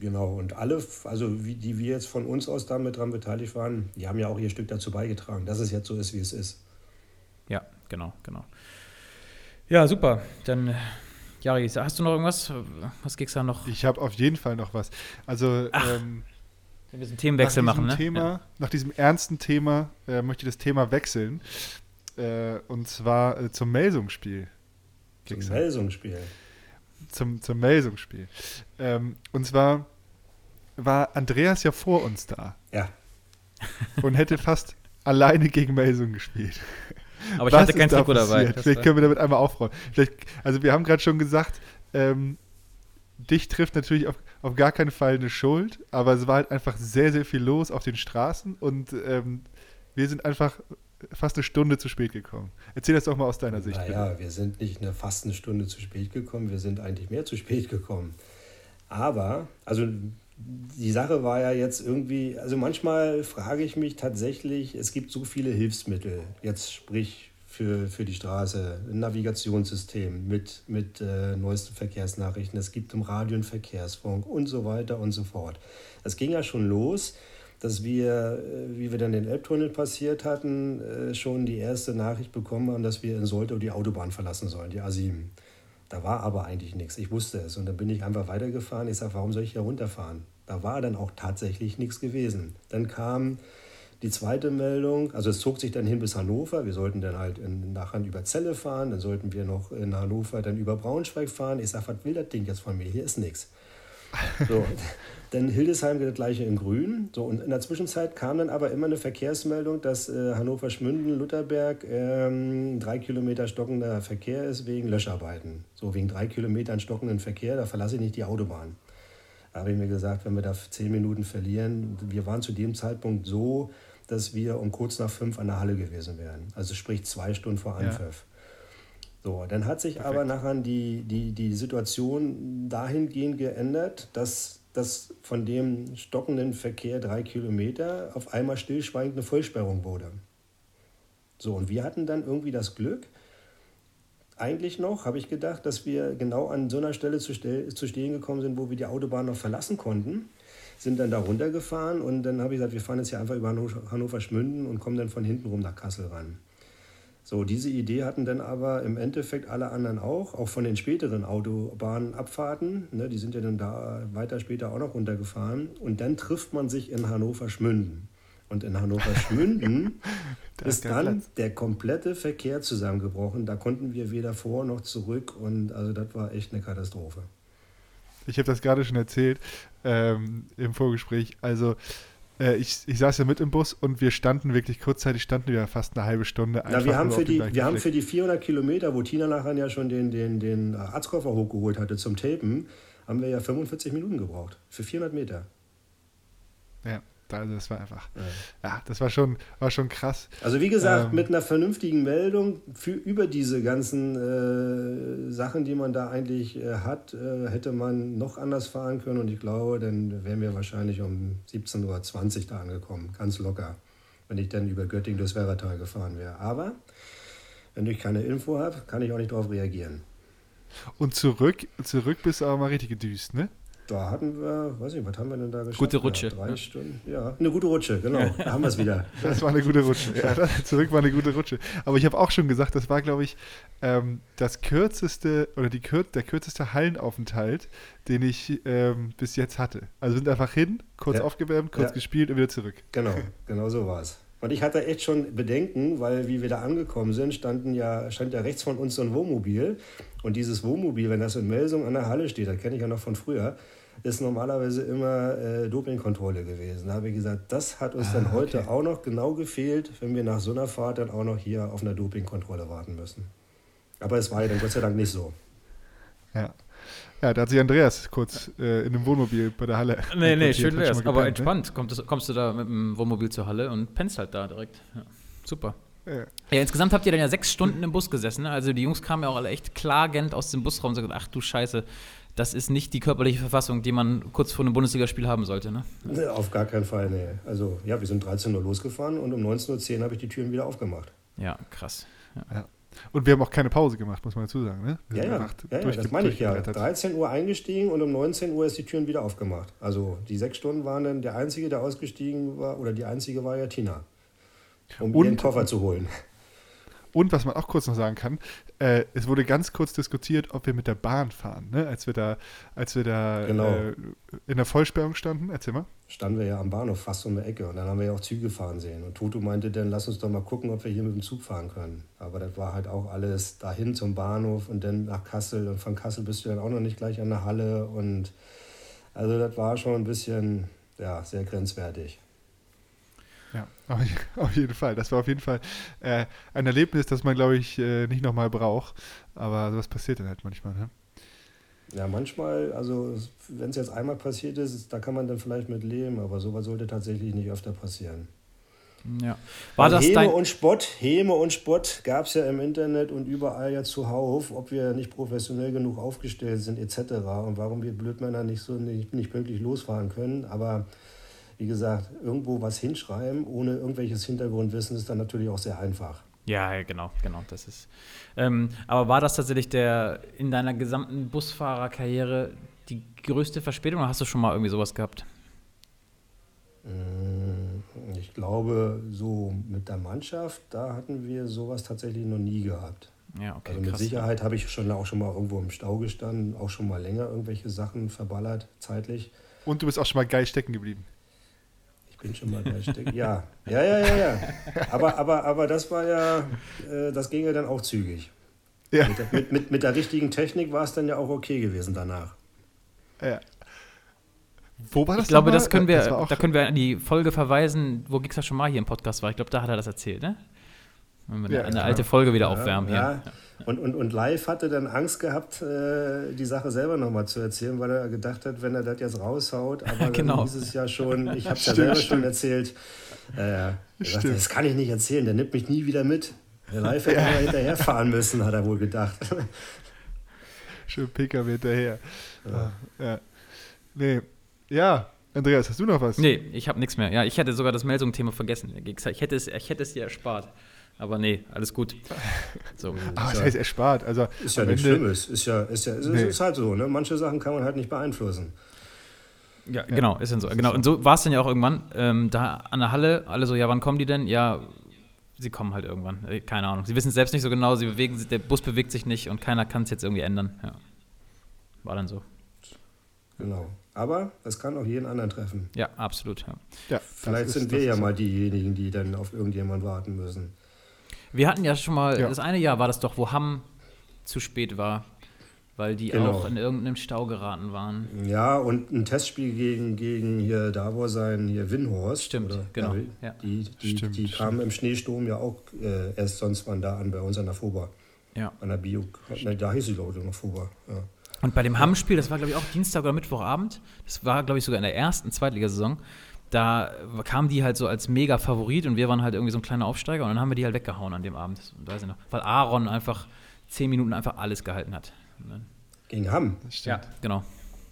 Genau, und alle, also wie, die wir jetzt von uns aus damit dran beteiligt waren, die haben ja auch ihr Stück dazu beigetragen, dass es jetzt so ist, wie es ist. Ja, genau, genau. Ja, super. Dann, Jari, hast du noch irgendwas? Was gibt's da noch? Ich habe auf jeden Fall noch was. Also, ähm, wir einen Themenwechsel machen, ne? Thema, ja. Nach diesem ernsten Thema äh, möchte ich das Thema wechseln. Äh, und zwar äh, zum Melsungsspiel. Zum Melsungsspiel. Zum, zum Melsungsspiel. Ähm, und zwar war Andreas ja vor uns da. Ja. Und hätte fast alleine gegen Melsung gespielt. Aber ich Was hatte kein Trikot dabei. Vielleicht können wir damit einmal aufräumen. Vielleicht, also wir haben gerade schon gesagt, ähm, dich trifft natürlich auf, auf gar keinen Fall eine Schuld, aber es war halt einfach sehr, sehr viel los auf den Straßen und ähm, wir sind einfach fast eine Stunde zu spät gekommen. Erzähl das doch mal aus deiner Sicht. Naja, wir sind nicht eine fast eine Stunde zu spät gekommen, wir sind eigentlich mehr zu spät gekommen. Aber, also die Sache war ja jetzt irgendwie, also manchmal frage ich mich tatsächlich, es gibt so viele Hilfsmittel, jetzt sprich für, für die Straße, ein Navigationssystem mit, mit äh, neuesten Verkehrsnachrichten. Es gibt im Radio einen Verkehrsfunk und so weiter und so fort. Es ging ja schon los, dass wir, äh, wie wir dann den Elbtunnel passiert hatten, äh, schon die erste Nachricht bekommen haben, dass wir in Soltau die Autobahn verlassen sollen, die A7. Da war aber eigentlich nichts. Ich wusste es. Und dann bin ich einfach weitergefahren. Ich sage, warum soll ich hier runterfahren? Da war dann auch tatsächlich nichts gewesen. Dann kam die zweite Meldung, also es zog sich dann hin bis Hannover. Wir sollten dann halt in, nachher über Celle fahren, dann sollten wir noch in Hannover dann über Braunschweig fahren. Ich sage, was will das Ding jetzt von mir? Hier ist nichts. So, dann Hildesheim das gleiche in Grün. So, und in der Zwischenzeit kam dann aber immer eine Verkehrsmeldung, dass äh, Hannover-Schmünden, Lutherberg ähm, drei Kilometer stockender Verkehr ist wegen Löscharbeiten. So, wegen drei Kilometern stockenden Verkehr, da verlasse ich nicht die Autobahn. Da habe ich mir gesagt, wenn wir da zehn Minuten verlieren, wir waren zu dem Zeitpunkt so dass wir um kurz nach fünf an der Halle gewesen wären. Also sprich zwei Stunden vor Anpfiff. Ja. So, dann hat sich Perfekt. aber nachher die, die, die Situation dahingehend geändert, dass das von dem stockenden Verkehr drei Kilometer auf einmal stillschweigend eine Vollsperrung wurde. So, und wir hatten dann irgendwie das Glück, eigentlich noch, habe ich gedacht, dass wir genau an so einer Stelle zu, zu stehen gekommen sind, wo wir die Autobahn noch verlassen konnten sind dann da runtergefahren und dann habe ich gesagt, wir fahren jetzt hier einfach über Hannover Schmünden und kommen dann von hinten rum nach Kassel ran. So, diese Idee hatten dann aber im Endeffekt alle anderen auch, auch von den späteren Autobahnabfahrten. Ne, die sind ja dann da weiter später auch noch runtergefahren. Und dann trifft man sich in Hannover Schmünden. Und in Hannover Schmünden ist dann Platz. der komplette Verkehr zusammengebrochen. Da konnten wir weder vor noch zurück. Und also das war echt eine Katastrophe. Ich habe das gerade schon erzählt ähm, im Vorgespräch. Also äh, ich, ich saß ja mit im Bus und wir standen wirklich kurzzeitig, standen wir fast eine halbe Stunde. Na, wir haben, für die, wir haben für die 400 Kilometer, wo Tina nachher ja schon den, den, den Arztkoffer hochgeholt hatte zum Tapen, haben wir ja 45 Minuten gebraucht. Für 400 Meter. Ja. Also das war einfach, ja, ja das war schon, war schon krass. Also wie gesagt, ähm, mit einer vernünftigen Meldung für, über diese ganzen äh, Sachen, die man da eigentlich äh, hat, äh, hätte man noch anders fahren können und ich glaube, dann wären wir wahrscheinlich um 17.20 Uhr da angekommen, ganz locker, wenn ich dann über Göttingen durchs Werratal gefahren wäre. Aber wenn ich keine Info habe, kann ich auch nicht darauf reagieren. Und zurück, zurück bist du aber mal richtig gedüst, ne? Da hatten wir, weiß ich, was haben wir denn da geschafft? Gute Rutsche. Ja, drei Stunden. Ja, eine gute Rutsche, genau. Da haben wir es wieder. Das war eine gute Rutsche. Ja, zurück war eine gute Rutsche. Aber ich habe auch schon gesagt, das war, glaube ich, ähm, das kürzeste oder die kür der kürzeste Hallenaufenthalt, den ich ähm, bis jetzt hatte. Also sind einfach hin, kurz ja. aufgewärmt, kurz ja. gespielt und wieder zurück. Genau, genau so war es. Und ich hatte echt schon Bedenken, weil wie wir da angekommen sind, standen ja, stand ja rechts von uns so ein Wohnmobil. Und dieses Wohnmobil, wenn das in Melsung an der Halle steht, das kenne ich ja noch von früher, ist normalerweise immer äh, Dopingkontrolle gewesen. Da habe ich gesagt, das hat uns ah, dann heute okay. auch noch genau gefehlt, wenn wir nach so einer Fahrt dann auch noch hier auf einer Dopingkontrolle warten müssen. Aber es war ja dann Gott sei Dank nicht so. Ja. Ja, da hat sich Andreas kurz äh, in einem Wohnmobil bei der Halle. Nee, nee, schön wär's. Aber ne? entspannt. Ne? Kommst, kommst du da mit dem Wohnmobil zur Halle und pennst halt da direkt. Ja. Super. Ja. ja. insgesamt habt ihr dann ja sechs Stunden im Bus gesessen. Ne? Also die Jungs kamen ja auch alle echt klagend aus dem Busraum und gesagt, ach du Scheiße, das ist nicht die körperliche Verfassung, die man kurz vor einem Bundesligaspiel haben sollte. Ne? Nee, auf gar keinen Fall, nee. Also ja, wir sind 13 Uhr losgefahren und um 19.10 Uhr habe ich die Türen wieder aufgemacht. Ja, krass. Ja. Ja. Und wir haben auch keine Pause gemacht, muss man dazu sagen. Ne? Ja, ja, ja, ja das meine ich ja. 13 Uhr eingestiegen und um 19 Uhr ist die Türen wieder aufgemacht. Also die sechs Stunden waren dann der Einzige, der ausgestiegen war, oder die Einzige war ja Tina, um und, ihren Koffer zu holen. Und was man auch kurz noch sagen kann, äh, es wurde ganz kurz diskutiert, ob wir mit der Bahn fahren, ne? als wir da, als wir da genau. äh, in der Vollsperrung standen. Erzähl mal. Standen wir ja am Bahnhof fast um die Ecke und dann haben wir ja auch Züge fahren sehen. Und Toto meinte dann, lass uns doch mal gucken, ob wir hier mit dem Zug fahren können. Aber das war halt auch alles dahin zum Bahnhof und dann nach Kassel. Und von Kassel bist du dann auch noch nicht gleich an der Halle. Und also das war schon ein bisschen, ja, sehr grenzwertig. Auf jeden Fall. Das war auf jeden Fall äh, ein Erlebnis, das man, glaube ich, äh, nicht nochmal braucht. Aber sowas passiert dann halt manchmal. Ne? Ja, manchmal, also wenn es jetzt einmal passiert ist, da kann man dann vielleicht mit leben, aber sowas sollte tatsächlich nicht öfter passieren. Ja. War das Häme und Spott, Häme und Spott gab es ja im Internet und überall ja zuhauf, ob wir nicht professionell genug aufgestellt sind etc. und warum wir Blödmänner nicht so nicht, nicht pünktlich losfahren können. Aber wie gesagt, irgendwo was hinschreiben, ohne irgendwelches Hintergrundwissen, ist dann natürlich auch sehr einfach. Ja, genau, genau, das ist. Ähm, aber war das tatsächlich der in deiner gesamten Busfahrerkarriere die größte Verspätung oder hast du schon mal irgendwie sowas gehabt? Mm, ich glaube, so mit der Mannschaft, da hatten wir sowas tatsächlich noch nie gehabt. Ja, okay. Also mit krass. Sicherheit habe ich schon auch schon mal irgendwo im Stau gestanden, auch schon mal länger irgendwelche Sachen verballert, zeitlich. Und du bist auch schon mal geil stecken geblieben bin schon mal drei Stück. Ja, ja, ja, ja, ja. Aber, aber, aber das war ja, äh, das ging ja dann auch zügig. Ja. Mit, mit, mit, mit der richtigen Technik war es dann ja auch okay gewesen danach. Ja. Wo war das? Ich glaube, das können wir, das da können wir an die Folge verweisen, wo Gixer schon mal hier im Podcast war. Ich glaube, da hat er das erzählt, ne? Wenn wir ja, eine, alte Folge wieder aufwärmen ja, hier. Und, und, und live hatte dann Angst gehabt, äh, die Sache selber nochmal zu erzählen, weil er gedacht hat, wenn er das jetzt raushaut, aber genau. dann hieß es ja schon, ich habe es ja selber schon erzählt, äh, gesagt, das kann ich nicht erzählen, der nimmt mich nie wieder mit. Der live hätte ja. mal hinterherfahren müssen, hat er wohl gedacht. Schön PKW hinterher. Ja. ja. Nee, ja, Andreas, hast du noch was? Nee, ich habe nichts mehr. Ja, ich hätte sogar das Meldungsthema vergessen. Ich hätte es, ich hätte es dir erspart. Aber nee, alles gut. So. Aber das heißt erspart. Also ist ja nichts Schlimmes. Ist ja, ist ja ist, nee. ist halt so. Ne? Manche Sachen kann man halt nicht beeinflussen. Ja, genau, ist dann so. Genau. Und so war es dann ja auch irgendwann. Ähm, da an der Halle, alle so, ja, wann kommen die denn? Ja, sie kommen halt irgendwann. Äh, Keine Ahnung. Sie wissen es selbst nicht so genau, sie bewegen sich, der Bus bewegt sich nicht und keiner kann es jetzt irgendwie ändern. Ja. War dann so. Genau. Aber es kann auch jeden anderen treffen. Ja, absolut. Ja. Ja, Vielleicht ist- sind wir ja ist- mal diejenigen, die dann auf irgendjemanden warten müssen. Wir hatten ja schon mal, Ja. das eine Jahr war das doch, wo Hamm zu spät war, weil die Genau. auch in irgendeinem Stau geraten waren. Ja, und ein Testspiel gegen, gegen hier Davor sein, hier Winhorst. Stimmt, oder- genau, Ja, ja. Die, die, Stimmt, die stimmt. kamen im Schneesturm ja auch äh, erst sonst wann da an, bei uns an der FOBA. Ja. An der Bio. Ne, da hieß sie, glaube ich, noch FOBA. Ja. Und bei dem Hamm-Spiel, das war, glaube ich, auch Dienstag oder Mittwochabend, das war, glaube ich, sogar in der ersten Zweitligasaison, da kamen die halt so als mega Favorit und wir waren halt irgendwie so ein kleiner Aufsteiger und dann haben wir die halt weggehauen an dem Abend. Weiß ich noch. Weil Aaron einfach zehn Minuten einfach alles gehalten hat. Dann- Gegen Hamm. Stimmt. genau.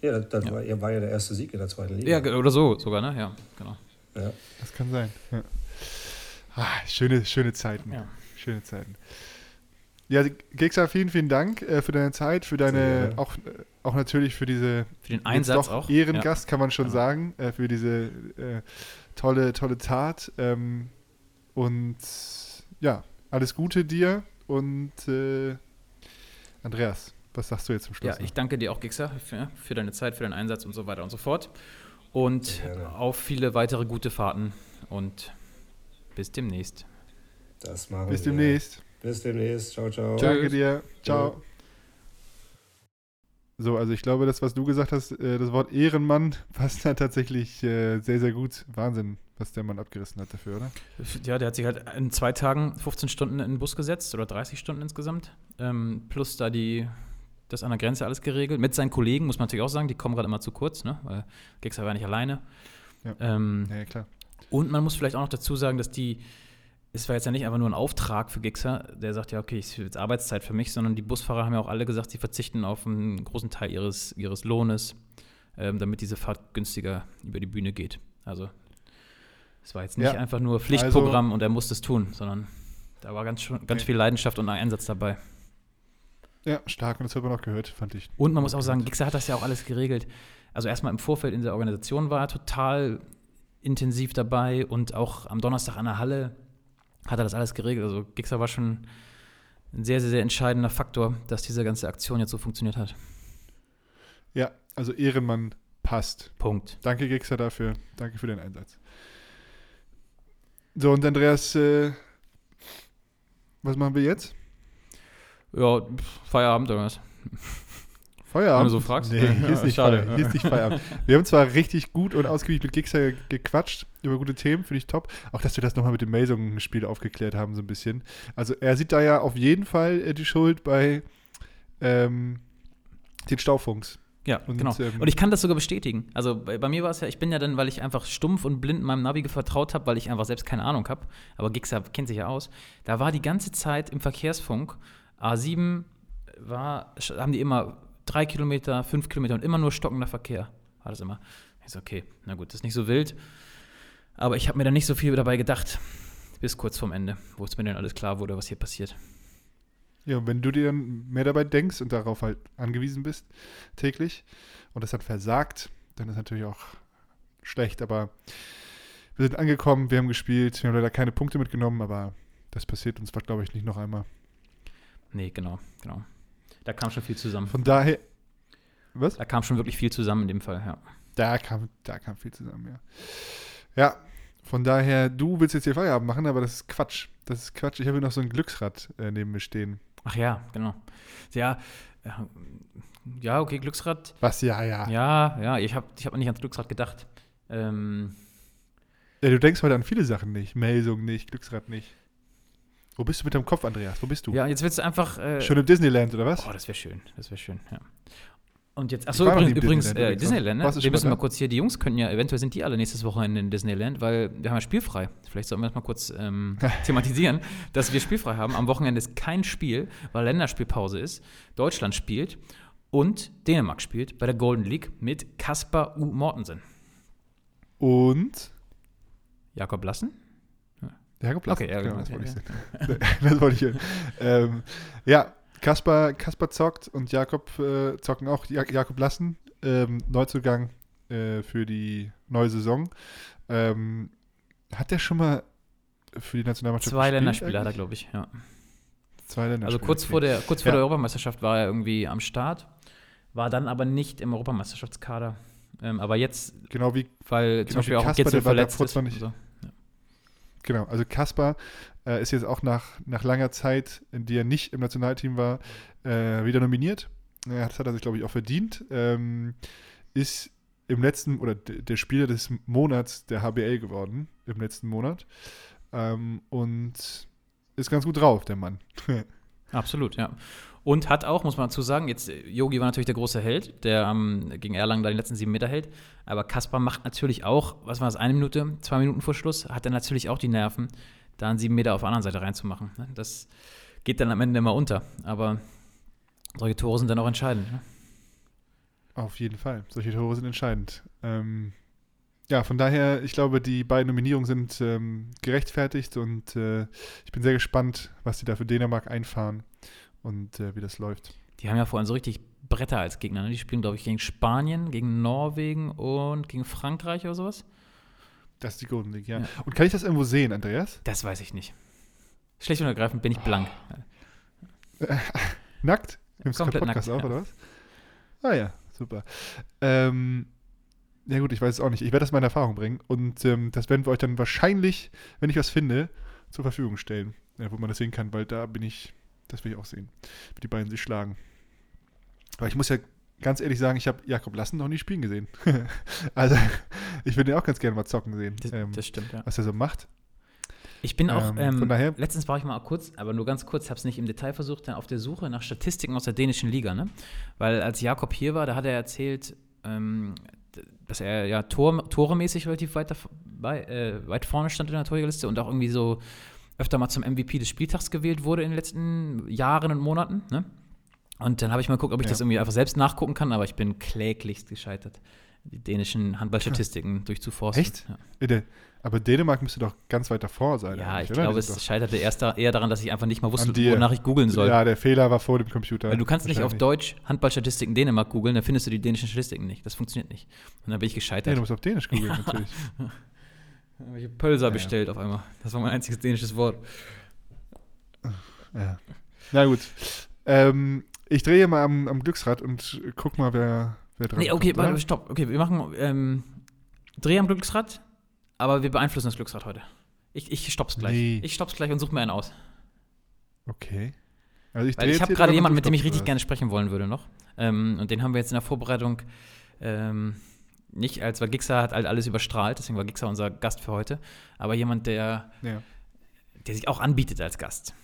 Ja, das, das War, er war ja der erste Sieg in der zweiten Liga. Ja, oder so sogar, ne? Ja, genau. Ja. Das kann sein. Ja. Ah, schöne, schöne Zeiten. Ja. Schöne Zeiten. Ja, Gexa, vielen, vielen Dank äh, für deine Zeit, für deine, auch, äh, auch natürlich für diese Für den Einsatz doch auch. Ehrengast, kann man schon Genau. sagen, äh, für diese äh, tolle, tolle Tat. Ähm, und ja, alles Gute dir und äh, Andreas, was sagst du jetzt zum Ja, Schluss? ja noch? ich danke dir auch, Gixer, für, für deine Zeit, für deinen Einsatz und so weiter und so fort. Und auf viele weitere gute Fahrten und bis demnächst. Das machen Bis wir. demnächst. Bis demnächst. Ciao, ciao. Danke dir. Ciao. So, also ich glaube, das, was du gesagt hast, äh, das Wort Ehrenmann passt da tatsächlich äh, sehr, sehr gut. Wahnsinn, was der Mann abgerissen hat dafür, oder? Ja, der hat sich halt in zwei Tagen 15 Stunden in den Bus gesetzt oder 30 Stunden insgesamt. Ähm, plus da die, das an der Grenze alles geregelt. Mit seinen Kollegen, muss man natürlich auch sagen, die kommen gerade immer zu kurz, ne? Weil Gexer war nicht alleine. Ja. Ähm, ja, klar. Und man muss vielleicht auch noch dazu sagen, dass die, es war jetzt ja nicht einfach nur ein Auftrag für Gixer, der sagt, ja, okay, es ist jetzt Arbeitszeit für mich, sondern die Busfahrer haben ja auch alle gesagt, sie verzichten auf einen großen Teil ihres, ihres Lohnes, ähm, damit diese Fahrt günstiger über die Bühne geht. Also es war jetzt nicht Ja. einfach nur Pflichtprogramm und er musste es tun, sondern da war ganz, ganz viel Leidenschaft und ein Einsatz dabei. Ja, stark. Und das hat man auch gehört, fand ich. Und man muss auch sagen, Gixer hat das ja auch alles geregelt. Also erstmal im Vorfeld in der Organisation war er total intensiv dabei und auch am Donnerstag an der Halle hat er das alles geregelt. Also Gixer war schon ein sehr, sehr, sehr entscheidender Faktor, dass diese ganze Aktion jetzt so funktioniert hat. Ja, also Ehrenmann passt. Punkt. Danke, Gexer, dafür. Danke für den Einsatz. So, und Andreas, äh, was machen wir jetzt? Ja, Feierabend oder was? Feierabend? Wenn du so fragst. Nee, hier ist, nicht Schade. Feierabend, hier ist nicht Feierabend. Wir haben zwar richtig gut und ausgiebig mit Gixer gequatscht über gute Themen, finde ich top. Auch, dass wir das nochmal mit dem Masung-Spiel aufgeklärt haben, so ein bisschen. Also, er sieht da ja auf jeden Fall äh, die Schuld bei ähm, den Staufunks. Ja, Und, genau. ähm, und ich kann das sogar bestätigen. Also bei, bei mir war es ja, ich bin ja dann, weil ich einfach stumpf und blind meinem Navi vertraut habe, weil ich einfach selbst keine Ahnung habe, aber Gixer kennt sich ja aus, da war die ganze Zeit im Verkehrsfunk, A7 war, haben die immer drei Kilometer, fünf Kilometer und immer nur stockender Verkehr. War das immer. Ich so, okay, na gut, das ist nicht so wild. Aber ich habe mir dann nicht so viel dabei gedacht, bis kurz vorm Ende, wo es mir dann alles klar wurde, was hier passiert. Ja, und wenn du dir dann mehr dabei denkst und darauf halt angewiesen bist, täglich, und das hat versagt, dann ist natürlich auch schlecht, aber wir sind angekommen, wir haben gespielt, wir haben leider keine Punkte mitgenommen, aber das passiert uns, glaube ich, nicht noch einmal. Nee, genau, genau. Da kam schon viel zusammen. Von daher, was? Da kam schon wirklich viel zusammen in dem Fall, ja. Da kam, da kam viel zusammen, ja. Ja, von daher, du willst jetzt hier Feierabend machen, aber das ist Quatsch. Das ist Quatsch. Ich habe hier noch so ein Glücksrad äh, neben mir stehen. Ach ja, genau. Ja, ja, ja okay, Glücksrad. Was? Ja, ja. Ja, ja, ich habe ich hab nicht ans Glücksrad gedacht. Ähm, Ja, du denkst heute an viele Sachen nicht. Melsung nicht, Glücksrad nicht. Wo bist du mit deinem Kopf, Andreas? Wo bist du? ja, jetzt willst du einfach. Äh, Schon im Disneyland, oder was? Oh, das wäre schön, das wäre schön, ja. Und jetzt, achso, übrigens, übrigens Disneyland äh. Disneyland, ne? Wir mal müssen mal kurz hier, die Jungs können ja, eventuell sind die alle nächstes Wochenende in Disneyland, weil wir haben ja spielfrei. Vielleicht sollten wir das mal kurz ähm, thematisieren, dass wir spielfrei haben. Am Wochenende ist kein Spiel, weil Länderspielpause ist. Deutschland spielt und Dänemark spielt bei der Golden League mit Kaspar U. Mortensen. Und Jakob Lassen? Jakob Lassen. Okay, ja, genau, genau. das wollte ich sagen. das wollte ich hören. ähm, ja, Kaspar, Kaspar zockt und Jakob äh, zocken auch. Ja, Jakob Lassen, ähm, Neuzugang äh, für die neue Saison. Ähm, hat der schon mal für die Nationalmannschaft Zwei Länderspiele hat er, glaube ich, ja. Zwei Länderspiele. Also kurz vor der, kurz vor Ja. der Europameisterschaft war er irgendwie am Start, war dann aber nicht im Europameisterschaftskader. Ähm, aber jetzt, Genau wie weil Genau, zum Beispiel wie auch Kasper, Gitzel verletzt ist. nicht- So. Genau, also Kaspar äh, ist jetzt auch nach, nach langer Zeit, in der er nicht im Nationalteam war, äh, wieder nominiert. Ja, das hat er sich, glaube ich, auch verdient. Ähm, ist im letzten, oder der Spieler des Monats der HBL geworden, im letzten Monat. Ähm, und ist ganz gut drauf, der Mann. Absolut, ja. Und hat auch, muss man dazu sagen, jetzt äh, Yogi war natürlich der große Held, der ähm, gegen Erlangen da die letzten sieben Meter hält. Aber Kaspar macht natürlich auch, was war das, eine Minute, zwei Minuten vor Schluss, hat er natürlich auch die Nerven, da einen sieben Meter auf der anderen Seite reinzumachen. ne? Das geht dann am Ende immer unter. Aber solche Tore sind dann auch entscheidend. Ne? Auf jeden Fall. Solche Tore sind entscheidend. Ähm, ja, von daher, ich glaube, die beiden Nominierungen sind ähm, gerechtfertigt und äh, ich bin sehr gespannt, was die da für Dänemark einfahren und äh, wie das läuft. Die haben ja vorhin so richtig Bretter als Gegner. Ne? Die spielen, glaube ich, gegen Spanien, gegen Norwegen und gegen Frankreich oder sowas. Das ist die Golden League, ja. Ja. Und kann ich das irgendwo sehen, Andreas? Das weiß ich nicht. Schlecht und ergreifend bin ich blank. Nackt? Nimmst du Podcast nackt, auf, ja. oder was? Ah ja, super. Ähm, ja gut, ich weiß es auch nicht. Ich werde das mal in Erfahrung bringen und ähm, das werden wir euch dann wahrscheinlich, wenn ich was finde, zur Verfügung stellen, äh, wo man das sehen kann, weil da bin ich, das will ich auch sehen, wie die beiden sich schlagen. Aber ich muss ja ganz ehrlich sagen, ich habe Jakob Lassen noch nie spielen gesehen. also ich würde ihn auch ganz gerne mal zocken sehen, Das, ähm, das stimmt, ja. was er so macht. Ich bin auch, Ähm, ähm, von daher- letztens war ich mal kurz, aber nur ganz kurz, habe es nicht im Detail versucht, dann auf der Suche nach Statistiken aus der dänischen Liga, ne? Weil als Jakob hier war, da hat er erzählt, ähm, dass er ja Tor, toremäßig relativ weit, dav- bei, äh, weit vorne stand in der Torjägerliste und auch irgendwie so öfter mal zum MVP des Spieltags gewählt wurde in den letzten Jahren und Monaten, ne? Und dann habe ich mal geguckt, ob ich Ja. das irgendwie einfach selbst nachgucken kann, aber ich bin kläglichst gescheitert, die dänischen Handballstatistiken durchzuforsten. Echt? Ja. Aber Dänemark müsste doch ganz weit davor sein. Ja, ich oder? glaube, es scheiterte erst da, eher daran, dass ich einfach nicht mal wusste, wonach ich googeln soll. Ja, der Fehler war vor dem Computer. Weil du kannst nicht auf. Deutsch Handballstatistiken Dänemark googeln, dann findest du die dänischen Statistiken nicht. Das funktioniert nicht. Und dann bin ich Nee, gescheitert. du musst auf Dänisch googeln, natürlich. Dann habe ich Pölser Ja. bestellt auf einmal. Das war mein einziges dänisches Wort. Ja. Na gut. Ähm, ich drehe mal am, am Glücksrad und guck mal, wer, wer dran Nee, okay, kommt, warte, stopp. Okay, wir machen ähm, Dreh am Glücksrad, aber wir beeinflussen das Glücksrad heute. Ich, ich stopp's gleich. Nee. Ich stopp's gleich und suche mir einen aus. Okay. Also ich Weil ich habe gerade jemanden, mit dem ich richtig gerne sprechen wollen würde noch. Ähm, und den haben wir jetzt in der Vorbereitung ähm, nicht als, weil Gixer hat halt alles überstrahlt, deswegen war Gixer unser Gast für heute. Aber jemand, der? Ja. der sich auch anbietet als Gast.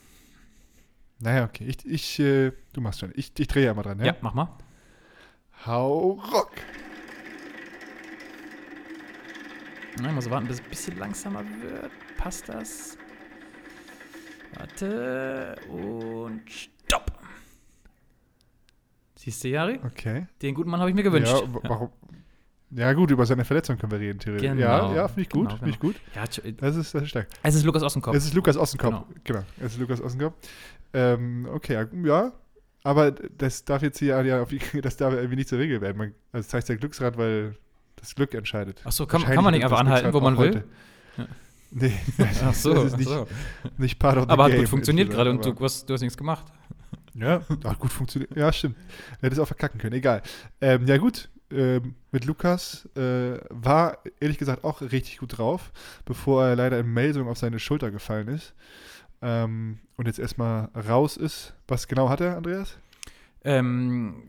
Naja, okay. Ich, ich äh, du machst schon. Ich, ich drehe ja mal dran, ja? Ja, mach mal. Hau Rock. Na, ich muss warten, bis es ein bisschen langsamer wird. Passt das? Warte. Und stopp. Siehst du, Jari? Okay. Den guten Mann habe ich mir gewünscht. Ja, wa- warum? Ja, gut, über seine Verletzung können wir reden, theoretisch. Genau. Ja, ja, finde ich gut, Genau, finde ich gut. Ja, Das ist, das ist stark. es ist Lukas Ossenkopf. Es ist Lukas Ossenkopf. Genau. Es ist Lukas Ossenkopf. Ähm, okay, ja. Aber das darf jetzt hier ja auf, das darf irgendwie nicht zur Regel werden. Man, also das heißt ja Glücksrad, weil das Glück entscheidet. Ach so, kann, kann man nicht einfach anhalten, wo man will? Ja. Nee, das, Ach so, das ist nicht, so. nicht part of the Aber hat game. gut funktioniert gerade und du, hast, du hast nichts gemacht. Ja, hat gut funktioniert. Ja, stimmt. Hätte es auch verkacken können. Egal. Ähm, ja, gut. Ähm, mit Lukas äh, war ehrlich gesagt auch richtig gut drauf, bevor er leider in Melsung auf seine Schulter gefallen ist. Ähm, und jetzt erstmal raus ist. Was genau hat er, Andreas? Ähm,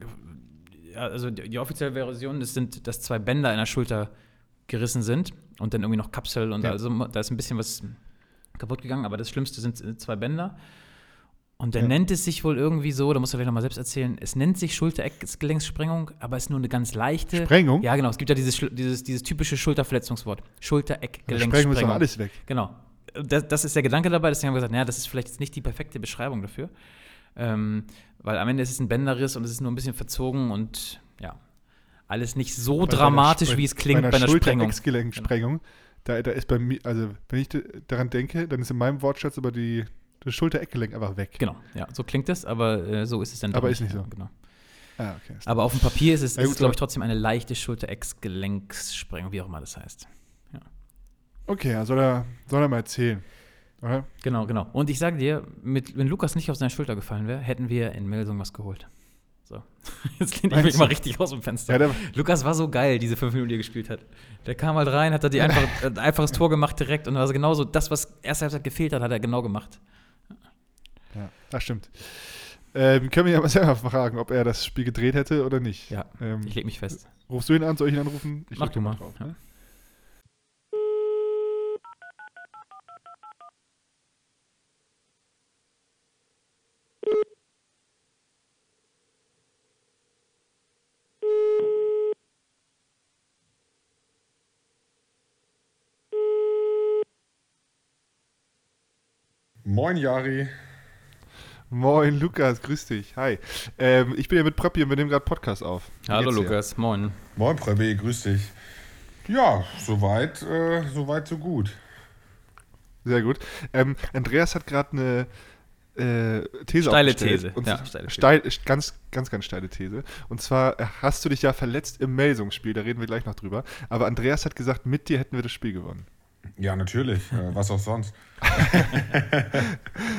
also die, die offizielle Version das sind, dass zwei Bänder in der Schulter gerissen sind und dann irgendwie noch Kapsel und Ja. also da ist ein bisschen was kaputt gegangen, aber das Schlimmste sind zwei Bänder. Und dann Ja. nennt es sich wohl irgendwie so, da musst du vielleicht nochmal selbst erzählen, es nennt sich Schulter-Eckgelenkssprengung, aber ist nur eine ganz leichte. Sprengung? Ja, genau, es gibt ja dieses, dieses, dieses typische Schulterverletzungswort. Sprengung ist doch Schulter-Eckgelenkssprengung. alles weg. Genau. Das, das ist der Gedanke dabei, deswegen haben wir gesagt, naja, das ist vielleicht jetzt nicht die perfekte Beschreibung dafür. Ähm, weil am Ende ist es ein Bänderriss und es ist nur ein bisschen verzogen und ja, alles nicht so Bei dramatisch, einer- wie es klingt bei bei einer, einer Sprengung. Schulter-Ex-Gelenksprengung. Da, da ist bei mir, also wenn ich daran denke, dann ist in meinem Wortschatz aber die, das Schulter-Eckgelenk einfach weg. Genau, ja, so klingt es, aber äh, so ist es dann Aber ist nicht so. Genau. Ah, okay. Aber auf dem Papier ist es, Ja, gut, glaube ich, trotzdem eine leichte Schulter-Ex-Gelenkssprengung, wie auch immer das heißt. Okay, ja, soll er, soll er mal erzählen. Oder? Genau, genau. Und ich sage dir, mit, wenn Lukas nicht auf seine Schulter gefallen wäre, hätten wir in Melsung was geholt. So. Jetzt lehne ich mich mal richtig aus dem Fenster. Ja, Lukas war so geil, diese fünf Minuten, die er gespielt hat. Der kam halt rein, hat die einfach, ein einfaches Tor gemacht direkt und also genauso das, was erste Halbzeit gefehlt hat, hat er genau gemacht. ja, das stimmt. Ähm, können wir ja mal selber fragen, ob er das Spiel gedreht hätte oder nicht. Ja, Ähm, Ich leg mich fest. rufst du ihn an? Soll ich ihn anrufen? Ich Mach du mal. drauf, Ja. Moin, Jari. Moin, Lukas, grüß dich. Hi. Ähm, ich bin ja mit Pröppi und wir nehmen gerade Podcast auf. Wie Hallo? Lukas, moin. Moin, Prebi, grüß dich. Ja, soweit, äh, soweit, so gut. Sehr gut. Ähm, Andreas hat gerade eine äh, These Steile aufgestellt. These. Und Ja, steile These. steil, ganz, ganz, ganz steile These. Und zwar äh, hast du dich ja verletzt im Melsungsspiel, da reden wir gleich noch drüber. Aber Andreas hat gesagt, mit dir hätten wir das Spiel gewonnen. Ja, natürlich. Äh, was auch sonst.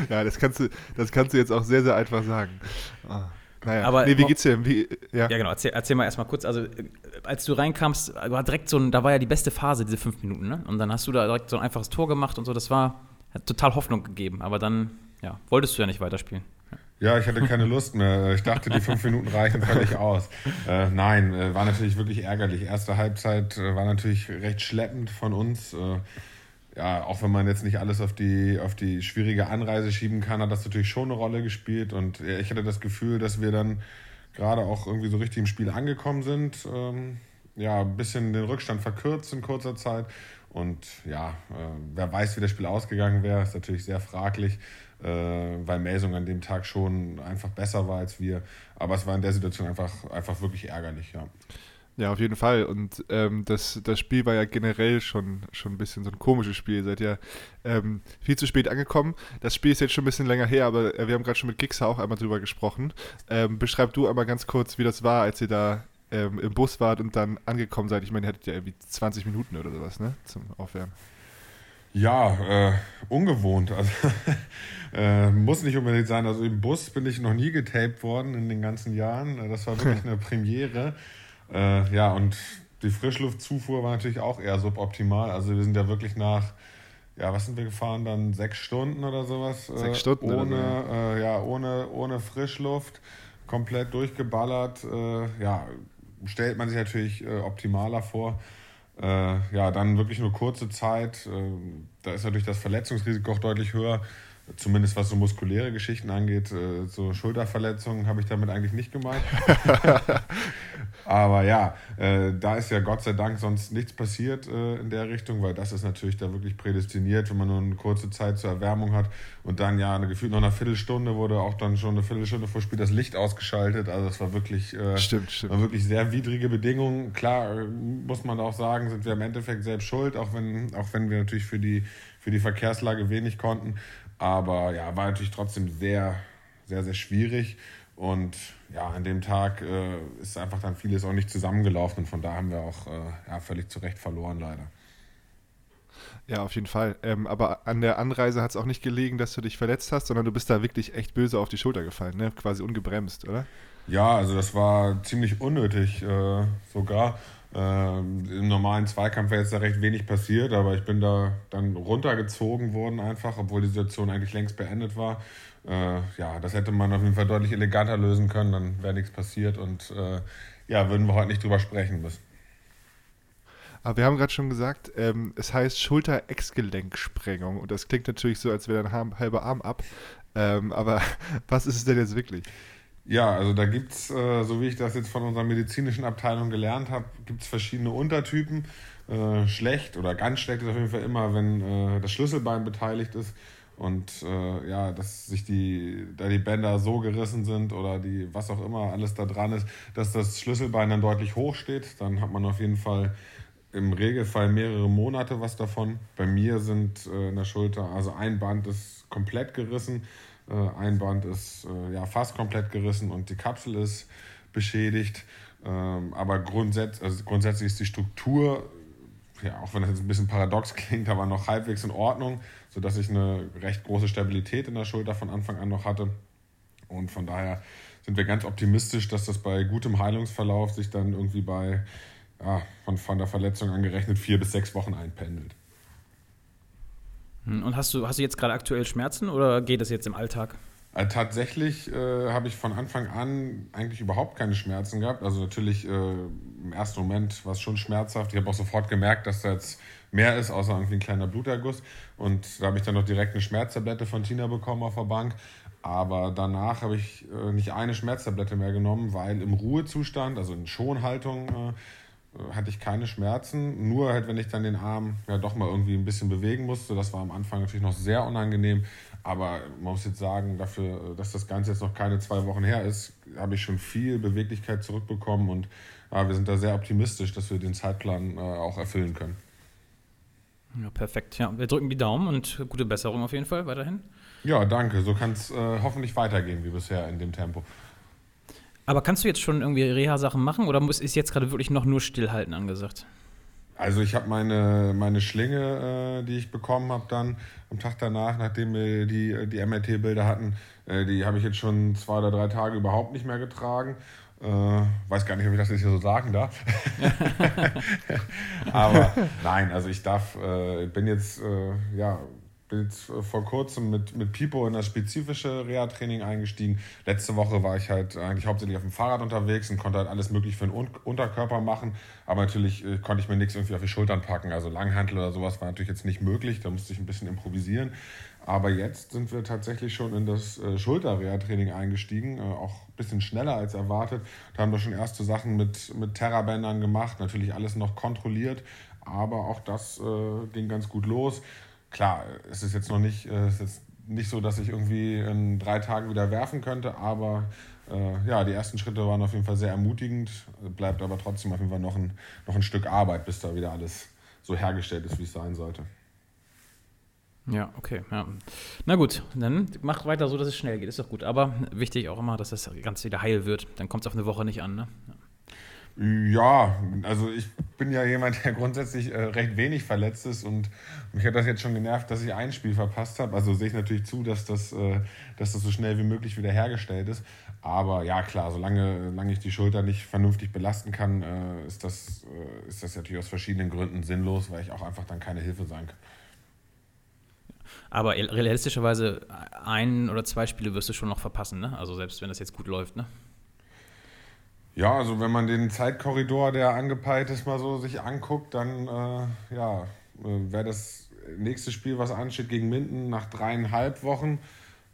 Ja, das kannst du, das kannst du jetzt auch sehr, sehr einfach sagen. Ah, naja, Aber nee, wie geht's dir? Wie, ja. Ja, genau. Erzähl, erzähl mal erstmal kurz. Also, äh, als du reinkamst, war direkt so ein, da war ja die beste Phase, diese fünf Minuten, ne? Und dann hast du da direkt so ein einfaches Tor gemacht und so. Das war, hat total Hoffnung gegeben. Aber dann, ja, wolltest du ja nicht weiterspielen. Ja, ich hatte keine Lust mehr. Ich dachte, die fünf Minuten reichen völlig aus. Äh, nein, äh, war natürlich wirklich ärgerlich. Erste Halbzeit äh, war natürlich recht schleppend von uns. Äh, ja, auch wenn man jetzt nicht alles auf die, auf die schwierige Anreise schieben kann, hat das natürlich schon eine Rolle gespielt. Und ja, ich hatte das Gefühl, dass wir dann gerade auch irgendwie so richtig im Spiel angekommen sind. Ähm, ja, ein bisschen den Rückstand verkürzt in kurzer Zeit. Und ja, äh, wer weiß, wie das Spiel ausgegangen wäre, ist natürlich sehr fraglich, äh, weil Melsung an dem Tag schon einfach besser war als wir. Aber es war in der Situation einfach, einfach wirklich ärgerlich, ja. Ja, auf jeden Fall. Und ähm, das, das Spiel war ja generell schon, schon ein bisschen so ein komisches Spiel. Ihr seid ja ähm, viel zu spät angekommen. Das Spiel ist jetzt schon ein bisschen länger her, aber äh, wir haben gerade schon mit Gixer auch einmal drüber gesprochen. Ähm, beschreib du einmal ganz kurz, wie das war, als ihr da ähm, im Bus wart und dann angekommen seid. Ich meine, ihr hattet ja irgendwie 20 Minuten oder sowas, ne? Zum Aufwärmen. Ja, äh, ungewohnt. Also, äh, muss nicht unbedingt sein. Also im Bus bin ich noch nie getaped worden in den ganzen Jahren. Das war wirklich eine Premiere. Äh, ja, und die Frischluftzufuhr war natürlich auch eher suboptimal. Also wir sind ja wirklich nach, ja, was sind wir gefahren dann? Sechs Stunden oder sowas? Äh, Sechs Stunden Ohne, äh, ja, ohne, ohne Frischluft, komplett durchgeballert. Äh, ja, stellt man sich natürlich äh, optimaler vor. Äh, ja, dann wirklich nur kurze Zeit. Äh, da ist natürlich das Verletzungsrisiko auch deutlich höher. Zumindest was so muskuläre Geschichten angeht. Äh, so Schulterverletzungen habe ich damit eigentlich nicht gemeint. Aber ja, äh, da ist ja Gott sei Dank sonst nichts passiert äh, in der Richtung, weil das ist natürlich da wirklich prädestiniert, wenn man nur eine kurze Zeit zur Erwärmung hat und dann ja eine gefühlt noch eine Viertelstunde wurde auch dann schon eine Viertelstunde vor Spiel das Licht ausgeschaltet. Also das war wirklich Stimmt, stimmt. waren wirklich sehr widrige Bedingungen. Klar, muss man auch sagen, sind wir im Endeffekt selbst schuld, auch wenn, auch wenn wir natürlich für die, für die Verkehrslage wenig konnten. Aber ja, war natürlich trotzdem sehr, sehr, sehr schwierig. Und ja, an dem Tag äh, ist einfach dann vieles auch nicht zusammengelaufen. Und von da haben wir auch äh, ja, völlig zu Recht verloren, leider. Ja, auf jeden Fall. Ähm, aber an der Anreise hat es auch nicht gelegen, dass du dich verletzt hast, sondern du bist da wirklich echt böse auf die Schulter gefallen, ne? Quasi ungebremst, oder? Ja, also das war ziemlich unnötig äh, sogar. Ähm, Im normalen Zweikampf wäre jetzt da recht wenig passiert, aber ich bin da dann runtergezogen worden einfach, obwohl die Situation eigentlich längst beendet war. Äh, ja, das hätte man auf jeden Fall deutlich eleganter lösen können, dann wäre nichts passiert und äh, ja, würden wir heute nicht drüber sprechen müssen. Aber wir haben gerade schon gesagt, ähm, es heißt Schulter-Ex-Gelenksprengung und das klingt natürlich so, als wäre dein halber Arm ab. Ähm, aber was ist es denn jetzt wirklich? Ja, also da gibt es, äh, so wie ich das jetzt von unserer medizinischen Abteilung gelernt habe, gibt es verschiedene Untertypen. Äh, schlecht oder ganz schlecht ist auf jeden Fall immer, wenn äh, das Schlüsselbein beteiligt ist und ja, dass sich die, da die Bänder so gerissen sind oder die, was auch immer alles da dran ist, dass das Schlüsselbein dann deutlich hoch steht. Dann hat man auf jeden Fall im Regelfall mehrere Monate was davon. Bei mir sind in der Schulter, also ein Band ist komplett gerissen, ein Band ist äh, ja fast komplett gerissen und die Kapsel ist beschädigt. Ähm, aber grundsätz also grundsätzlich ist die Struktur, ja, auch wenn das jetzt ein bisschen paradox klingt, aber noch halbwegs in Ordnung, sodass ich eine recht große Stabilität in der Schulter von Anfang an noch hatte. Und von daher sind wir ganz optimistisch, dass das bei gutem Heilungsverlauf sich dann irgendwie bei ja, von, von der Verletzung angerechnet vier bis sechs Wochen einpendelt. Hm, und hast du, hast du jetzt gerade aktuell Schmerzen oder geht es jetzt im Alltag? Äh, tatsächlich äh, habe ich von Anfang an eigentlich überhaupt keine Schmerzen gehabt. Also natürlich äh, im ersten Moment war es schon schmerzhaft. Ich habe auch sofort gemerkt, dass da jetzt mehr ist, außer irgendwie ein kleiner Bluterguss. Und da habe ich dann noch direkt eine Schmerztablette von Tina bekommen auf der Bank. Aber danach habe ich äh, nicht eine Schmerztablette mehr genommen, weil im Ruhezustand, also in Schonhaltung, äh, hatte ich keine Schmerzen. Nur halt, wenn ich dann den Arm ja doch mal irgendwie ein bisschen bewegen musste. Das war am Anfang natürlich noch sehr unangenehm. Aber man muss jetzt sagen, dafür, dass das Ganze jetzt noch keine zwei Wochen her ist, habe ich schon viel Beweglichkeit zurückbekommen und ja, wir sind da sehr optimistisch, dass wir den Zeitplan äh, auch erfüllen können. Ja, perfekt. Ja, wir drücken die Daumen und gute Besserung auf jeden Fall weiterhin. Ja, danke. So kann es äh, hoffentlich weitergehen wie bisher in dem Tempo. Aber kannst du jetzt schon irgendwie Reha-Sachen machen oder muss, ist jetzt gerade wirklich noch nur Stillhalten angesagt? Also ich habe meine, meine Schlinge, äh, die ich bekommen habe dann am Tag danach, nachdem wir die, die MRT-Bilder hatten, äh, die habe ich jetzt schon zwei oder drei Tage überhaupt nicht mehr getragen. Äh, weiß gar nicht, ob ich das jetzt hier so sagen darf. Aber nein, also ich darf, äh, bin jetzt äh, ja bin jetzt äh, vor kurzem mit, mit Pipo in das spezifische Reha-Training eingestiegen. Letzte Woche war ich halt eigentlich hauptsächlich auf dem Fahrrad unterwegs und konnte halt alles mögliche für den Unterkörper machen. Aber natürlich äh, konnte ich mir nichts irgendwie auf die Schultern packen. Also Langhantel oder sowas war natürlich jetzt nicht möglich. Da musste ich ein bisschen improvisieren. Aber jetzt sind wir tatsächlich schon in das äh, Schulter-Reha-Training eingestiegen. Äh, auch ein bisschen schneller als erwartet. Da haben wir schon erste Sachen mit, mit Terrabändern gemacht. Natürlich alles noch kontrolliert. Aber auch das äh, ging ganz gut los klar, es ist jetzt noch nicht, äh, es ist nicht so, dass ich irgendwie in drei Tagen wieder werfen könnte, aber äh, ja, die ersten Schritte waren auf jeden Fall sehr ermutigend, bleibt aber trotzdem auf jeden Fall noch ein, noch ein Stück Arbeit, bis da wieder alles so hergestellt ist, wie es sein sollte. Ja, okay. Ja. Na gut, dann mach weiter so, dass es schnell geht. Ist doch gut. Aber wichtig auch immer, dass das Ganze wieder heil wird. Dann kommt es auf eine Woche nicht an. Ne? Ja. Ja, also ich bin ja jemand, der grundsätzlich äh, recht wenig verletzt ist und mich hat das jetzt schon genervt, dass ich ein Spiel verpasst habe. Also sehe ich natürlich zu, dass das, äh, dass das so schnell wie möglich wieder hergestellt ist. Aber ja, klar, solange, solange ich die Schulter nicht vernünftig belasten kann, äh, ist, das, äh, ist das natürlich aus verschiedenen Gründen sinnlos, weil ich auch einfach dann keine Hilfe sein kann. Aber realistischerweise ein oder zwei Spiele wirst du schon noch verpassen, ne? Also selbst wenn das jetzt gut läuft, ne? Ja, also wenn man den Zeitkorridor, der angepeilt ist, mal so sich anguckt, dann äh, ja, äh, wäre das nächste Spiel, was ansteht, gegen Minden nach dreieinhalb Wochen.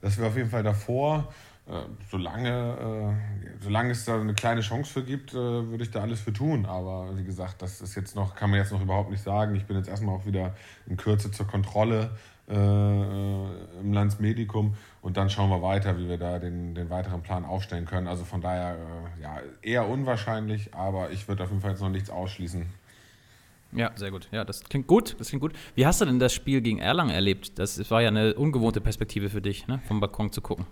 Das wäre auf jeden Fall davor. Äh, solange, äh, solange es da eine kleine Chance für gibt, äh, würde ich da alles für tun. Aber wie gesagt, das ist jetzt noch, kann man jetzt noch überhaupt nicht sagen. Ich bin jetzt erstmal auch wieder in Kürze zur Kontrolle äh, im Landsmedikum und dann schauen wir weiter, wie wir da den, den weiteren Plan aufstellen können. Also von daher äh, ja, eher unwahrscheinlich, aber ich würde auf jeden Fall jetzt noch nichts ausschließen. Ja, sehr gut. Ja, das klingt gut. Das klingt gut. Wie hast du denn das Spiel gegen Erlangen erlebt? Das war ja eine ungewohnte Perspektive für dich, ne? vom Balkon zu gucken.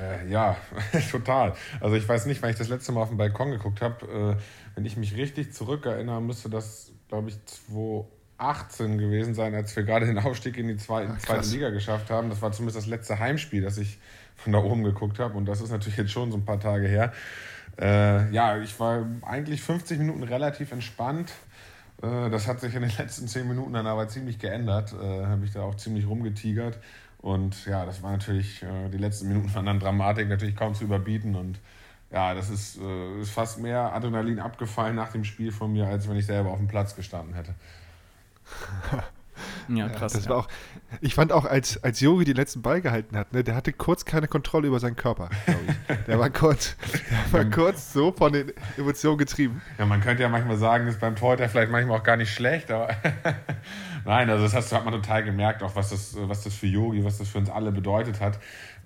Äh, ja, total. Also ich weiß nicht, wann ich das letzte Mal auf dem Balkon geguckt habe. Äh, wenn ich mich richtig zurückerinnere, müsste das, glaube ich, 2 18 gewesen sein, als wir gerade den Aufstieg in die zweite, Ach, zweite Liga geschafft haben. Das war zumindest das letzte Heimspiel, das ich von da oben geguckt habe. Und das ist natürlich jetzt schon so ein paar Tage her. Äh, ja, ich war eigentlich 50 Minuten relativ entspannt. Äh, das hat sich in den letzten 10 Minuten dann aber ziemlich geändert. Äh, habe ich da auch ziemlich rumgetigert. Und ja, das war natürlich, äh, die letzten Minuten waren dann Dramatik natürlich kaum zu überbieten. Und ja, das ist, äh, ist fast mehr Adrenalin abgefallen nach dem Spiel von mir, als wenn ich selber auf dem Platz gestanden hätte. Ja, krass. Ja, das war auch, ich fand auch, als, als Yogi den letzten Ball gehalten hat, ne, der hatte kurz keine Kontrolle über seinen Körper, ich. Der war kurz, der war kurz so von den Emotionen getrieben. Ja, man könnte ja manchmal sagen, ist beim Torhüter vielleicht manchmal auch gar nicht schlecht, aber nein, also das hat man total gemerkt, auch was das, was das für Yogi, was das für uns alle bedeutet hat.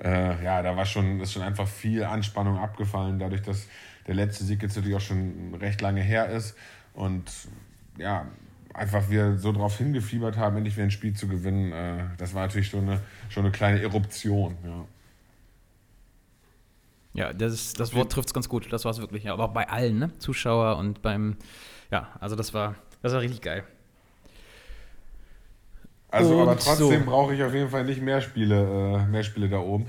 Äh, ja, da war schon, ist schon einfach viel Anspannung abgefallen, dadurch, dass der letzte Sieg jetzt natürlich auch schon recht lange her ist. Und ja, einfach wir so darauf hingefiebert haben, endlich wieder ein Spiel zu gewinnen, äh, das war natürlich schon eine, schon eine kleine Eruption. Ja. Ja, das, das Wort trifft es ganz gut. Das war es wirklich. Ja, aber auch bei allen, ne? Zuschauer und beim, ja, also das war, das war richtig geil. Also, Und aber trotzdem so. brauche ich auf jeden Fall nicht mehr Spiele, äh, mehr Spiele da oben,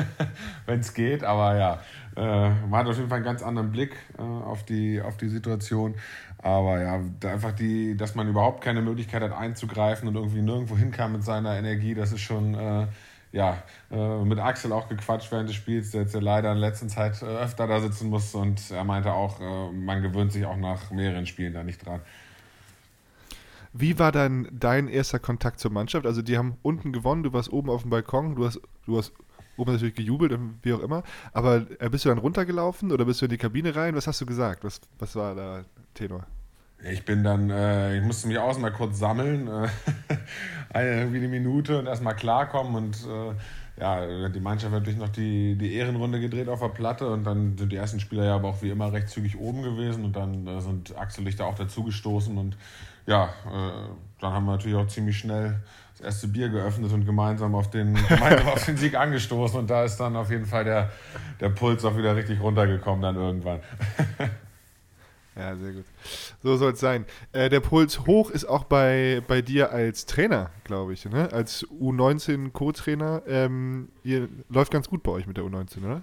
wenn es geht. Aber ja, äh, man hat auf jeden Fall einen ganz anderen Blick äh, auf, die, auf die Situation. Aber ja, einfach die, dass man überhaupt keine Möglichkeit hat einzugreifen und irgendwie nirgendwo hinkam mit seiner Energie, das ist schon, äh, ja, äh, mit Axel auch gequatscht während des Spiels, der jetzt ja leider in letzter Zeit äh, öfter da sitzen muss und er meinte auch, äh, man gewöhnt sich auch nach mehreren Spielen da nicht dran. Wie war dann dein erster Kontakt zur Mannschaft? Also die haben unten gewonnen, du warst oben auf dem Balkon, du hast, du hast oben natürlich gejubelt und wie auch immer. Aber äh, bist du dann runtergelaufen oder bist du in die Kabine rein? Was hast du gesagt? Was, was war da Tenor? Ich bin dann, äh, ich musste mich auch mal kurz sammeln, äh, eine, irgendwie eine Minute und erstmal klarkommen und äh, ja, die Mannschaft hat natürlich noch die, die Ehrenrunde gedreht auf der Platte und dann sind die ersten Spieler ja aber auch wie immer recht zügig oben gewesen und dann äh, sind Axel Lichter auch dazugestoßen und ja, äh, dann haben wir natürlich auch ziemlich schnell das erste Bier geöffnet und gemeinsam auf den, gemeinsam auf den Sieg angestoßen und da ist dann auf jeden Fall der, der Puls auch wieder richtig runtergekommen dann irgendwann. Ja, sehr gut. So soll es sein. Äh, der Puls hoch ist auch bei, bei dir als Trainer, glaube ich, ne? als U19-Co-Trainer. Ähm, läuft ganz gut bei euch mit der U19, oder?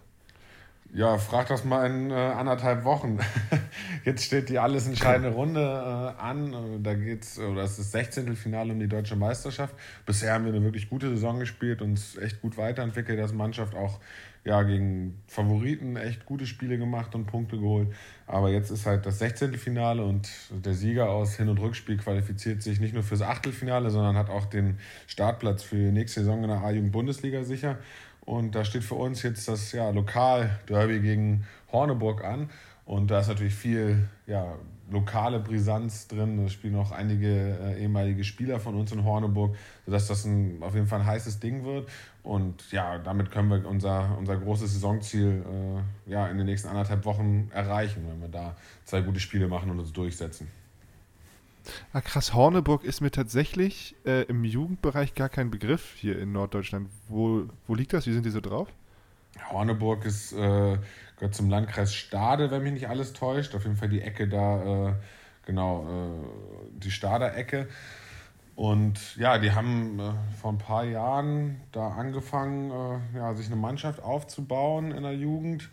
Ja, frag das mal in äh, anderthalb Wochen. Jetzt steht die alles entscheidende Runde äh, an. Äh, Da geht's, oder es ist das 16. Finale um die deutsche Meisterschaft. Bisher haben wir eine wirklich gute Saison gespielt, uns echt gut weiterentwickelt als Mannschaft, auch ja, gegen Favoriten echt gute Spiele gemacht und Punkte geholt. Aber jetzt ist halt das 16. Finale und der Sieger aus Hin- und Rückspiel qualifiziert sich nicht nur fürs Achtelfinale, sondern hat auch den Startplatz für die nächste Saison in der A-Jugend-Bundesliga sicher. Und da steht für uns jetzt das ja, Lokal-Derby gegen Horneburg an. Und da ist natürlich viel ja, lokale Brisanz drin. Da spielen auch einige äh, ehemalige Spieler von uns in Horneburg, sodass das ein, auf jeden Fall ein heißes Ding wird. Und ja, damit können wir unser, unser großes Saisonziel äh, ja, in den nächsten anderthalb Wochen erreichen, wenn wir da zwei gute Spiele machen und uns durchsetzen. Ah, krass. Horneburg ist mir tatsächlich äh, im Jugendbereich gar kein Begriff hier in Norddeutschland. Wo, wo liegt das? Wie sind die so drauf? Horneburg ist, äh, gehört zum Landkreis Stade, wenn mich nicht alles täuscht. Auf jeden Fall die Ecke da, äh, genau, äh, die Stader Ecke. Und ja, die haben äh, vor ein paar Jahren da angefangen, äh, ja, sich eine Mannschaft aufzubauen in der Jugend.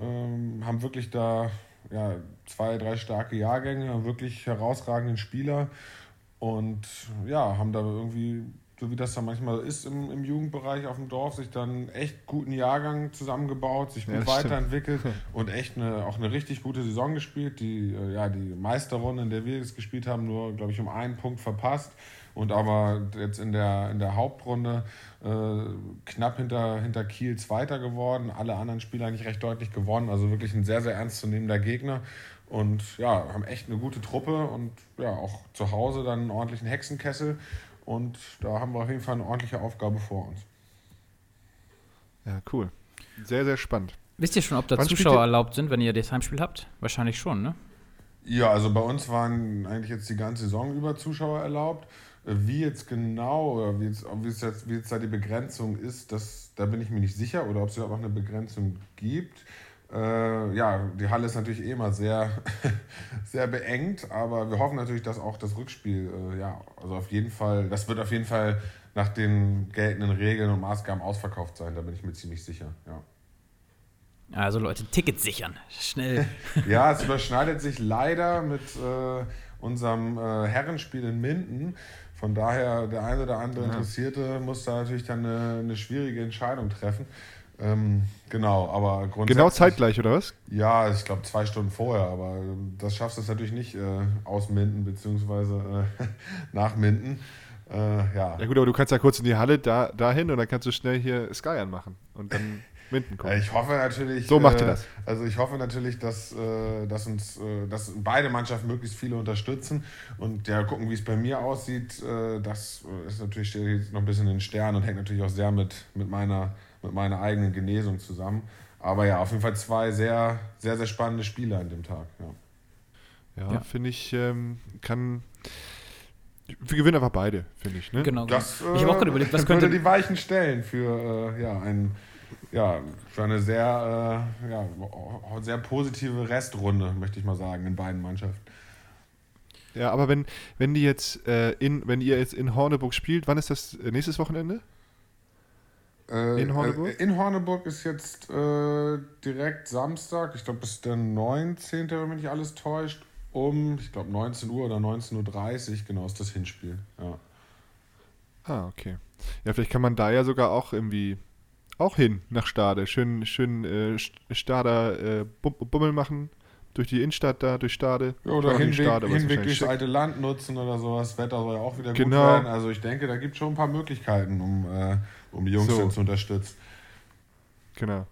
Ähm, haben wirklich da ja, zwei, drei starke Jahrgänge, haben wirklich herausragenden Spieler. Und ja, haben da irgendwie, so wie das dann manchmal ist im, im Jugendbereich auf dem Dorf, sich dann echt guten Jahrgang zusammengebaut, sich gut Ja, das stimmt. weiterentwickelt und echt eine, auch eine richtig gute Saison gespielt. Die, äh, ja, die Meisterrunde, in der wir jetzt gespielt haben, nur, glaube ich, um einen Punkt verpasst. Und aber jetzt in der, in der Hauptrunde äh, knapp hinter, hinter Kiel Zweiter geworden. Alle anderen Spieler eigentlich recht deutlich gewonnen. Also wirklich ein sehr, sehr ernstzunehmender Gegner. Und ja, haben echt eine gute Truppe und ja, auch zu Hause dann einen ordentlichen Hexenkessel. Und da haben wir auf jeden Fall eine ordentliche Aufgabe vor uns. Ja, cool. Sehr, sehr spannend. Wisst ihr schon, ob da Wann Zuschauer erlaubt sind, wenn ihr das Heimspiel habt? Wahrscheinlich schon, ne? Ja, also bei uns waren eigentlich jetzt die ganze Saison über Zuschauer erlaubt. Äh, Wie jetzt genau, oder wie jetzt, wie, es jetzt, wie jetzt da die Begrenzung ist, das, da bin ich mir nicht sicher. Oder ob es überhaupt noch eine Begrenzung gibt. Äh, ja, die Halle ist natürlich eh immer sehr, sehr beengt, aber wir hoffen natürlich, dass auch das Rückspiel, äh, ja, also auf jeden Fall, das wird auf jeden Fall nach den geltenden Regeln und Maßgaben ausverkauft sein, da bin ich mir ziemlich sicher, ja. Also Leute, Tickets sichern. Schnell. Ja, es überschneidet sich leider mit äh, unserem äh, Herrenspiel in Minden. Von daher, der eine oder andere Interessierte muss da natürlich dann eine, eine schwierige Entscheidung treffen. Ähm, genau, aber grundsätzlich. Genau zeitgleich, oder was? Ja, ich glaube zwei Stunden vorher, aber das schaffst du es natürlich nicht äh, aus Minden beziehungsweise äh, nach Minden. Äh, ja. Ja gut, aber du kannst ja kurz in die Halle da, dahin und dann kannst du schnell hier Sky anmachen und dann Minden Äh, kommen. Ich hoffe natürlich. So macht ihr äh, das. Also ich hoffe natürlich, dass, äh, dass uns, äh, dass beide Mannschaften möglichst viele unterstützen und ja gucken, wie es bei mir aussieht. Äh, das äh, ist natürlich steht jetzt noch ein bisschen in den Sternen und hängt natürlich auch sehr mit, mit meiner mit meiner eigenen Genesung zusammen. Aber ja, auf jeden Fall zwei sehr, sehr, sehr spannende Spiele an dem Tag. Ja. Ja, Ja. finde ich, ähm, kann. Wir gewinnen einfach beide, finde ich. Ne? Genau. Das ich habe auch gerade äh, überlegt, was würde könnte. die Weichen stellen für äh, ja, ein ja, war eine sehr, äh, ja, sehr positive Restrunde, möchte ich mal sagen, in beiden Mannschaften. Ja, aber wenn, wenn die jetzt äh, in, wenn ihr jetzt in Horneburg spielt, wann ist das äh, nächstes Wochenende? Äh, in Horneburg? Äh, in Horneburg ist jetzt äh, direkt Samstag, ich glaube, ist der 19., wenn mich nicht alles täuscht, um, ich glaube, 19 Uhr oder 19.30 Uhr, genau, ist das Hinspiel. Ja. Ah, okay. Ja, vielleicht kann man da ja sogar auch irgendwie auch hin nach Stade. Schön, schön äh, Stader äh, Bummel machen durch die Innenstadt da, durch Stade. Ja, oder Hinweg, Stade, Hinweg durchs alte Land nutzen oder sowas. Wetter soll ja auch wieder genau. gut werden. Also ich denke, da gibt es schon ein paar Möglichkeiten, um, äh, um die Jungs so. zu unterstützen. Genau.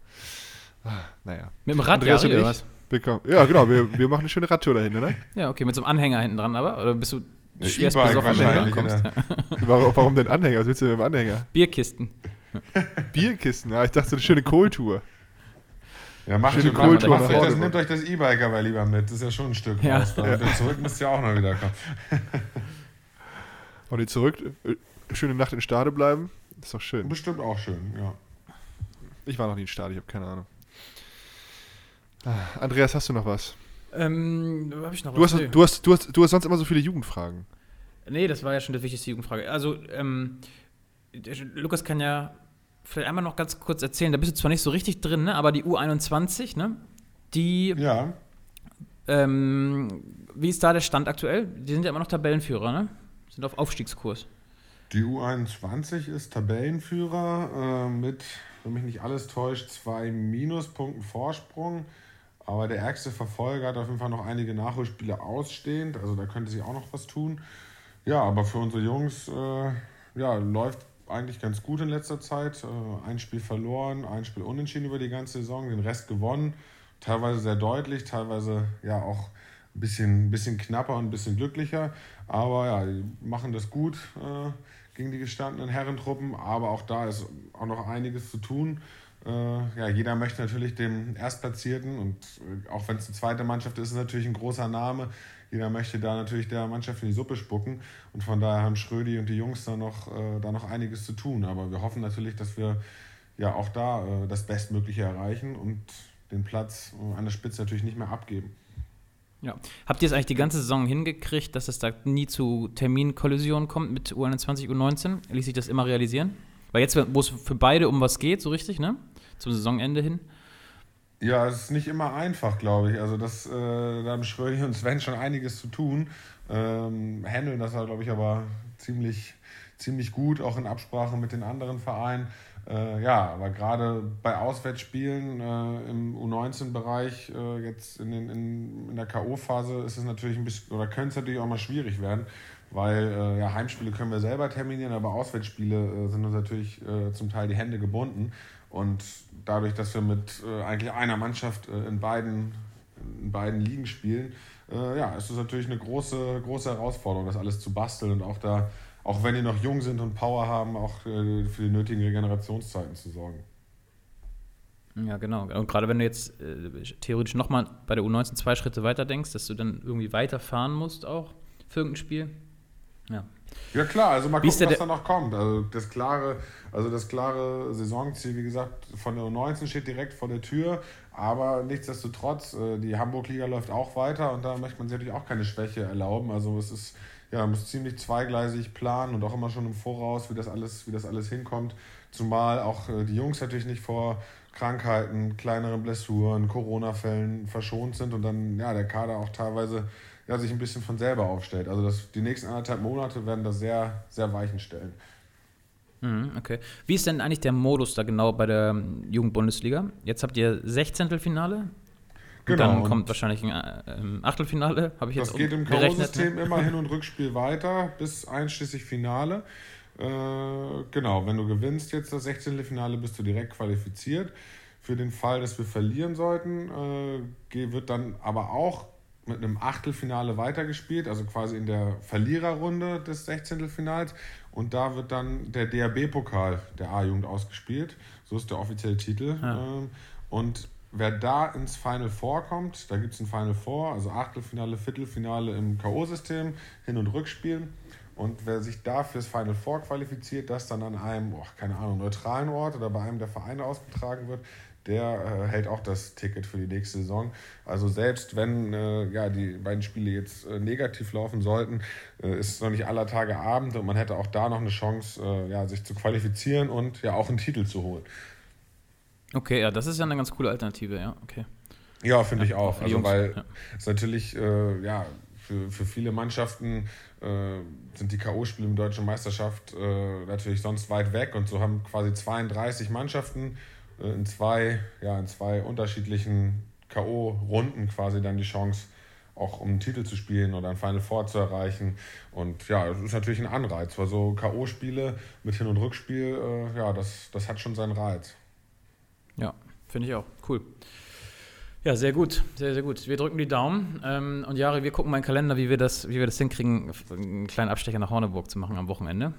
Ah, naja. Mit dem Rad, ja, oder was? Ja, genau. Wir, wir machen eine schöne Radtour dahin, oder? Ja, okay. Mit so einem Anhänger hinten dran aber? Oder bist du ja, schwerst besoffen, wenn du kommst? warum, warum denn Anhänger? Was willst du mit dem Anhänger? Bierkisten. Bierkisten? Ja, ich dachte, eine schöne Kohltour. Ja, macht, Schöne macht, Kultur macht, macht das, nehmt euch das E-Bike aber lieber mit. Das ist ja schon ein Stück ja. raus. Ja. Und zurück müsst ihr auch noch wieder kommen. Und die zurück, äh, schöne Nacht in Stade bleiben. Ist doch schön. Bestimmt auch schön, ja. Ich war noch nie in Stade, ich habe keine Ahnung. Ah, Andreas, hast du noch was? Ähm, hab ich noch du was? Hast, du, hast, du, hast, du hast sonst immer so viele Jugendfragen. Nee, das war ja schon die wichtigste Jugendfrage. Also, ähm, Lukas kann ja vielleicht einmal noch ganz kurz erzählen, da bist du zwar nicht so richtig drin, ne, aber die U21, ne, die. Ja. Ähm, wie ist da der Stand aktuell? Die sind ja immer noch Tabellenführer, ne? Sind auf Aufstiegskurs. Die U21 ist Tabellenführer äh, mit, wenn mich nicht alles täuscht, zwei Minuspunkten Vorsprung. Aber der ärgste Verfolger hat auf jeden Fall noch einige Nachholspiele ausstehend. Also da könnte sich auch noch was tun. Ja, aber für unsere Jungs äh, ja, läuft eigentlich ganz gut in letzter Zeit. Äh, ein Spiel verloren, ein Spiel unentschieden über die ganze Saison, den Rest gewonnen. Teilweise sehr deutlich, teilweise ja auch ein bisschen, bisschen knapper und ein bisschen glücklicher. Aber ja, die machen das gut äh, gegen die gestandenen Herrentruppen. Aber auch da ist auch noch einiges zu tun. Äh, ja, jeder möchte natürlich den Erstplatzierten und äh, auch wenn es eine zweite Mannschaft ist, ist natürlich ein großer Name jeder möchte da natürlich der Mannschaft in die Suppe spucken. Und von daher haben Schrödi und die Jungs da noch, äh, da noch einiges zu tun. Aber wir hoffen natürlich, dass wir ja auch da äh, das Bestmögliche erreichen und den Platz äh, an der Spitze natürlich nicht mehr abgeben. Ja. Habt ihr es eigentlich die ganze Saison hingekriegt, dass es da nie zu Terminkollisionen kommt mit U21, U19? Ließ sich das immer realisieren? Weil jetzt, wo es für beide um was geht, so richtig, ne? Zum Saisonende hin, ja, es ist nicht immer einfach, glaube ich. Also das, äh, da haben Schrödi und Sven schon einiges zu tun. Ähm, handeln das halt, glaube ich, aber ziemlich, ziemlich gut, auch in Absprache mit den anderen Vereinen. Äh, ja, aber gerade bei Auswärtsspielen äh, im U19-Bereich, äh, jetzt in, den, in, in der K.O.-Phase, ist es natürlich ein bisschen, oder könnte es natürlich auch mal schwierig werden, weil äh, ja, Heimspiele können wir selber terminieren, aber Auswärtsspiele äh, sind uns natürlich zum Teil die Hände gebunden. Und dadurch, dass wir mit äh, eigentlich einer Mannschaft äh, in, beiden, in beiden Ligen spielen, äh, ja, ist es natürlich eine große, große Herausforderung, das alles zu basteln und auch da, auch wenn die noch jung sind und Power haben, auch äh, für die nötigen Regenerationszeiten zu sorgen. Ja, genau. Und gerade wenn du jetzt äh, theoretisch nochmal bei der U19 zwei Schritte weiter denkst, dass du dann irgendwie weiterfahren musst auch für irgendein Spiel. Ja, ja klar, also mal gucken, was da noch kommt. Also das klare, also das klare Saisonziel, wie gesagt, von der U19 steht direkt vor der Tür. Aber nichtsdestotrotz, äh, die Hamburg-Liga läuft auch weiter und da möchte man sich natürlich auch keine Schwäche erlauben. Also es ist, ja, muss ziemlich zweigleisig planen und auch immer schon im Voraus, wie das alles, wie das alles hinkommt. Zumal auch äh, die Jungs natürlich nicht vor Krankheiten, kleineren Blessuren, Corona-Fällen verschont sind und dann ja der Kader auch teilweise ja, sich ein bisschen von selber aufstellt. Also das, die nächsten anderthalb Monate werden da sehr, sehr weichen stellen. Mhm, okay. Wie ist denn eigentlich der Modus da genau bei der Jugendbundesliga? Jetzt habt ihr 16. Genau. Dann kommt wahrscheinlich ein äh, Achtelfinale, habe ich jetzt Das geht im K.O.-System ne? immer Hin- und Rückspiel weiter, bis einschließlich Finale. Äh, genau, wenn du gewinnst jetzt das 16. Finale, bist du direkt qualifiziert. Für den Fall, dass wir verlieren sollten, äh, wird dann aber auch mit einem Achtelfinale weitergespielt, also quasi in der Verliererrunde des 16. Finals. Und da wird dann der DRB-Pokal der A-Jugend ausgespielt. So ist der offizielle Titel. Ja. Ähm, und wer da ins Final Four kommt, da gibt es ein Final Four, also Achtelfinale, Viertelfinale im K.O.-System, Hin- und Rückspiel. Und wer sich da fürs Final Four qualifiziert, das dann an einem, oh, keine Ahnung, neutralen Ort oder bei einem der Vereine ausgetragen wird, der äh, hält auch das Ticket für die nächste Saison. Also selbst wenn äh, ja, die beiden Spiele jetzt äh, negativ laufen sollten, äh, ist es noch nicht aller Tage Abend und man hätte auch da noch eine Chance, äh, ja, sich zu qualifizieren und ja auch einen Titel zu holen. Okay, ja, das ist ja eine ganz coole Alternative, ja, okay. Ja, finde ich auch. Also Jungs, weil ja. es natürlich, äh, ja, für, für viele Mannschaften äh, sind die K.O.-Spiele im Deutschen Meisterschaft äh, natürlich sonst weit weg und so haben quasi 32 Mannschaften äh, in zwei, ja, in zwei unterschiedlichen K.O.-Runden quasi dann die Chance, auch um einen Titel zu spielen oder ein Final Four zu erreichen. Und ja, das ist natürlich ein Anreiz, weil so K.O.-Spiele mit Hin- und Rückspiel, äh, ja, das, das hat schon seinen Reiz. Finde ich auch. Cool. Ja, sehr gut, sehr, sehr gut. Wir drücken die Daumen. Ähm, und Jari, wir gucken mal in den Kalender, wie wir das, wie wir das hinkriegen, einen kleinen Abstecher nach Horneburg zu machen am Wochenende.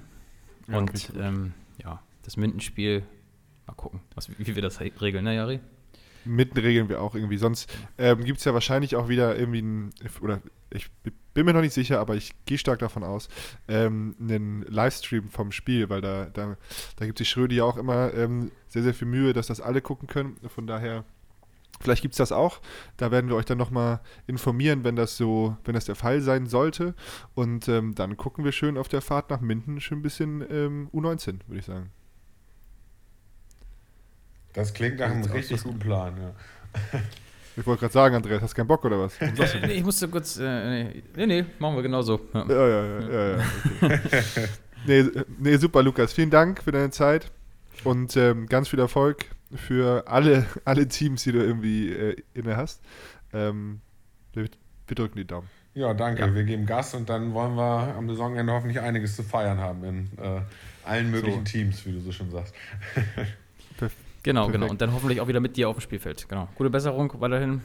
Ja, und ähm, ja, das Mindenspiel, mal gucken, was, wie wir das re- regeln, ne, Jari? Mitten regeln wir auch irgendwie. Sonst ähm, gibt es ja wahrscheinlich auch wieder irgendwie ein, oder ich bin mir noch nicht sicher, aber ich gehe stark davon aus, ähm, einen Livestream vom Spiel, weil da, da, da gibt sich Schrödi ja auch immer ähm, sehr, sehr viel Mühe, dass das alle gucken können. Von daher, vielleicht gibt es das auch. Da werden wir euch dann nochmal informieren, wenn das so, wenn das der Fall sein sollte. Und ähm, dann gucken wir schön auf der Fahrt nach Minden schön ein bisschen ähm, U19, würde ich sagen. Das klingt nach einem richtig guten Plan, ja. Ich wollte gerade sagen, Andreas, hast keinen Bock oder was? Du nee, ich musste kurz, äh, nee, nee, nee, machen wir genauso. Ja. Ja, ja, ja, ja, ja okay. nee, nee, super, Lukas. Vielen Dank für deine Zeit und ähm, ganz viel Erfolg für alle, alle Teams, die du irgendwie äh, inne hast. Ähm, wir, wir drücken die Daumen. Ja, danke. Wir geben Gas und dann wollen wir am Saisonende hoffentlich einiges zu feiern haben in äh, allen möglichen Teams, wie du so schon sagst. Genau, Perfekt. genau. Und dann hoffentlich auch wieder mit dir auf dem Spielfeld. Genau. Gute Besserung weiterhin.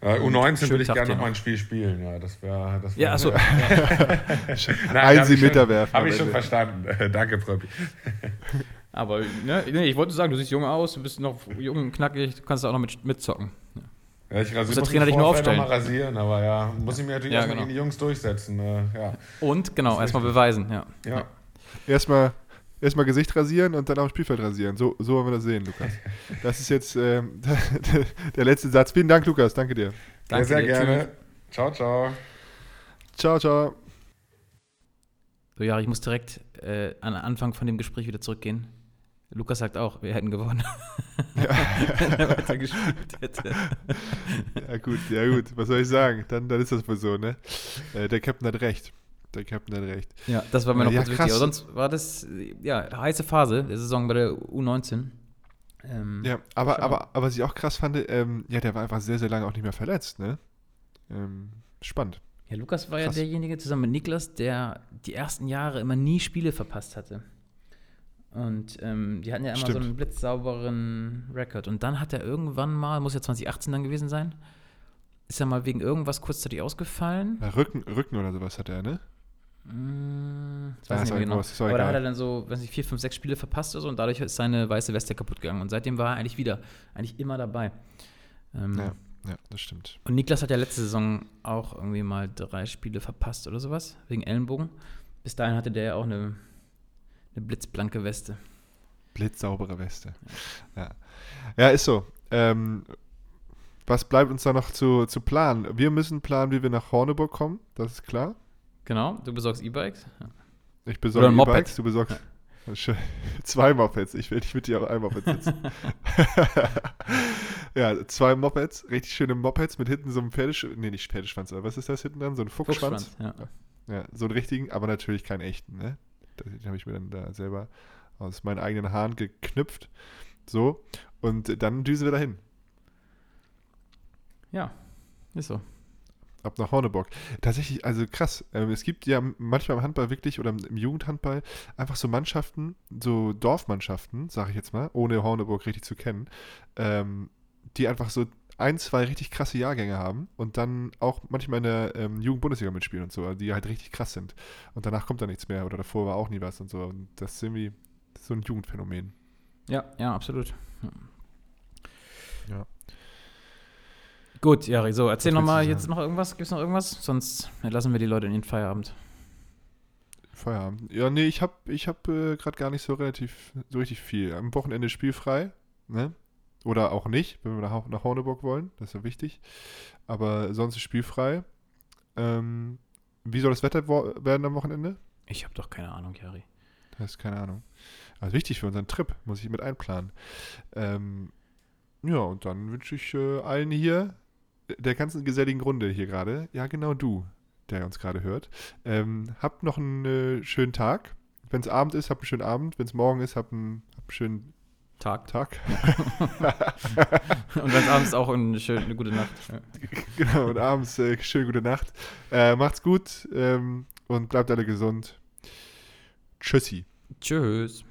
Äh, U19 schönen würde ich gerne noch mal ein Spiel spielen. Ja, das wäre. Das wär, Ja, achso. Ein sie Meter werfen Habe ich schon verstanden. Danke, Pröppi. Aber ne, nee, ich wollte sagen, du siehst jung aus, du bist noch jung und knackig, du kannst auch noch mit, mitzocken. Ja, ich rasiere Muss der Trainer mich dich nur aufstellen? noch mal rasieren, aber ja, muss ich mir natürlich Ja, erstmal genau. gegen die Jungs durchsetzen. Äh, ja. Und genau, erstmal beweisen, ja. ja. Erstmal erstmal Gesicht rasieren und dann auf dem Spielfeld rasieren. So, so wollen wir das sehen, Lukas. Das ist jetzt ähm, der letzte Satz. Vielen Dank, Lukas. Danke dir. Sehr, sehr dir. gerne. Tschüss. Ciao, ciao. Ciao, ciao. So, ja, ich muss direkt äh, an Anfang von dem Gespräch wieder zurückgehen. Lukas sagt auch, wir hätten gewonnen. Wenn er weiter gespielt hätte. Ja gut, ja gut. Was soll ich sagen? Dann, dann ist das wohl so, ne? Äh, der Captain hat recht. Der Captain hat recht. Ja, das war mir noch Ja, kurz wichtig. krass. Aber sonst war das, ja, heiße Phase der Saison bei der U19. Ähm, Ja, aber, aber, aber was ich auch krass fand, ähm, ja, der war einfach sehr, sehr lange auch nicht mehr verletzt, ne? Ähm, spannend. Ja, Lukas war ja Krass. derjenige zusammen mit Niklas, der die ersten Jahre immer nie Spiele verpasst hatte. Und ähm, die hatten ja immer so Stimmt. einen blitzsauberen Rekord. Und dann hat er irgendwann mal, muss ja 2018 dann gewesen sein, ist er mal wegen irgendwas kurzzeitig ausgefallen. Na, Rücken, Rücken oder sowas hat er, ne? Das Ja, weiß ich nicht mehr genau. auch Aber da hat er dann so, weiß nicht, vier, fünf, sechs Spiele verpasst oder so und dadurch ist seine weiße Weste kaputt gegangen. Und seitdem war er eigentlich wieder, eigentlich immer dabei. Ähm, Ja, ja, das stimmt. Und Niklas hat ja letzte Saison auch irgendwie mal drei Spiele verpasst oder sowas, wegen Ellenbogen. Bis dahin hatte der ja auch eine, eine blitzblanke Weste. Blitzsaubere Weste. Ja, ja ist so. Ähm, was bleibt uns da noch zu, zu planen? Wir müssen planen, wie wir nach Horneburg kommen, das ist klar. Genau, du besorgst E-Bikes. Ja. Ich besorge ein. E-Bikes, du besorgst Schön. zwei Mopeds. Ich will nicht mit dir auf einem Moped sitzen. ja, zwei Mopeds, richtig schöne Mopeds mit hinten so einem Pferdeschwanz. Nee, nicht Pferdeschwanz, aber was ist das hinten dran? So ein Fuchsschwanz? ja. Ja, so einen richtigen, aber natürlich keinen echten, ne? Den habe ich mir dann da selber aus meinen eigenen Haaren geknüpft. So. Und dann düsen wir dahin. ja, ist so. Ab nach Horneburg. Tatsächlich, also krass. Ähm, es gibt ja manchmal im Handball wirklich oder im Jugendhandball einfach so Mannschaften, so Dorfmannschaften, sage ich jetzt mal, ohne Horneburg richtig zu kennen, ähm, die einfach so ein, zwei richtig krasse Jahrgänge haben und dann auch manchmal in der ähm, Jugendbundesliga mitspielen und so, also die halt richtig krass sind. Und danach kommt da nichts mehr oder davor war auch nie was und so. Und das ist irgendwie so ein Jugendphänomen. Ja, ja, absolut. Ja. Gut, Jari, so, erzähl nochmal jetzt noch irgendwas. Gibt es noch irgendwas? Sonst lassen wir die Leute in den Feierabend. Feierabend. Ja, nee, ich habe ich hab, äh, gerade gar nicht so relativ, so richtig viel. Am Wochenende spielfrei, ne? Oder auch nicht, wenn wir nach, nach Horneburg wollen. Das ist ja wichtig. Aber sonst ist spielfrei. Ähm, wie soll das Wetter werden am Wochenende? Ich habe doch keine Ahnung, Jari. Das ist keine Ahnung. Also wichtig für unseren Trip, muss ich mit einplanen. Ähm, ja, und dann wünsche ich äh, allen hier, der ganzen geselligen Runde hier gerade, ja genau du, der uns gerade hört, ähm, habt noch einen äh, schönen Tag. Wenn es Abend ist, habt einen schönen Abend. Wenn es morgen ist, habt einen, habt einen schönen Tag. Tag. Und dann abends auch eine, schöne, eine gute Nacht. Genau, und abends äh, schöne gute Nacht. Äh, macht's gut ähm, und bleibt alle gesund. Tschüssi. Tschüss.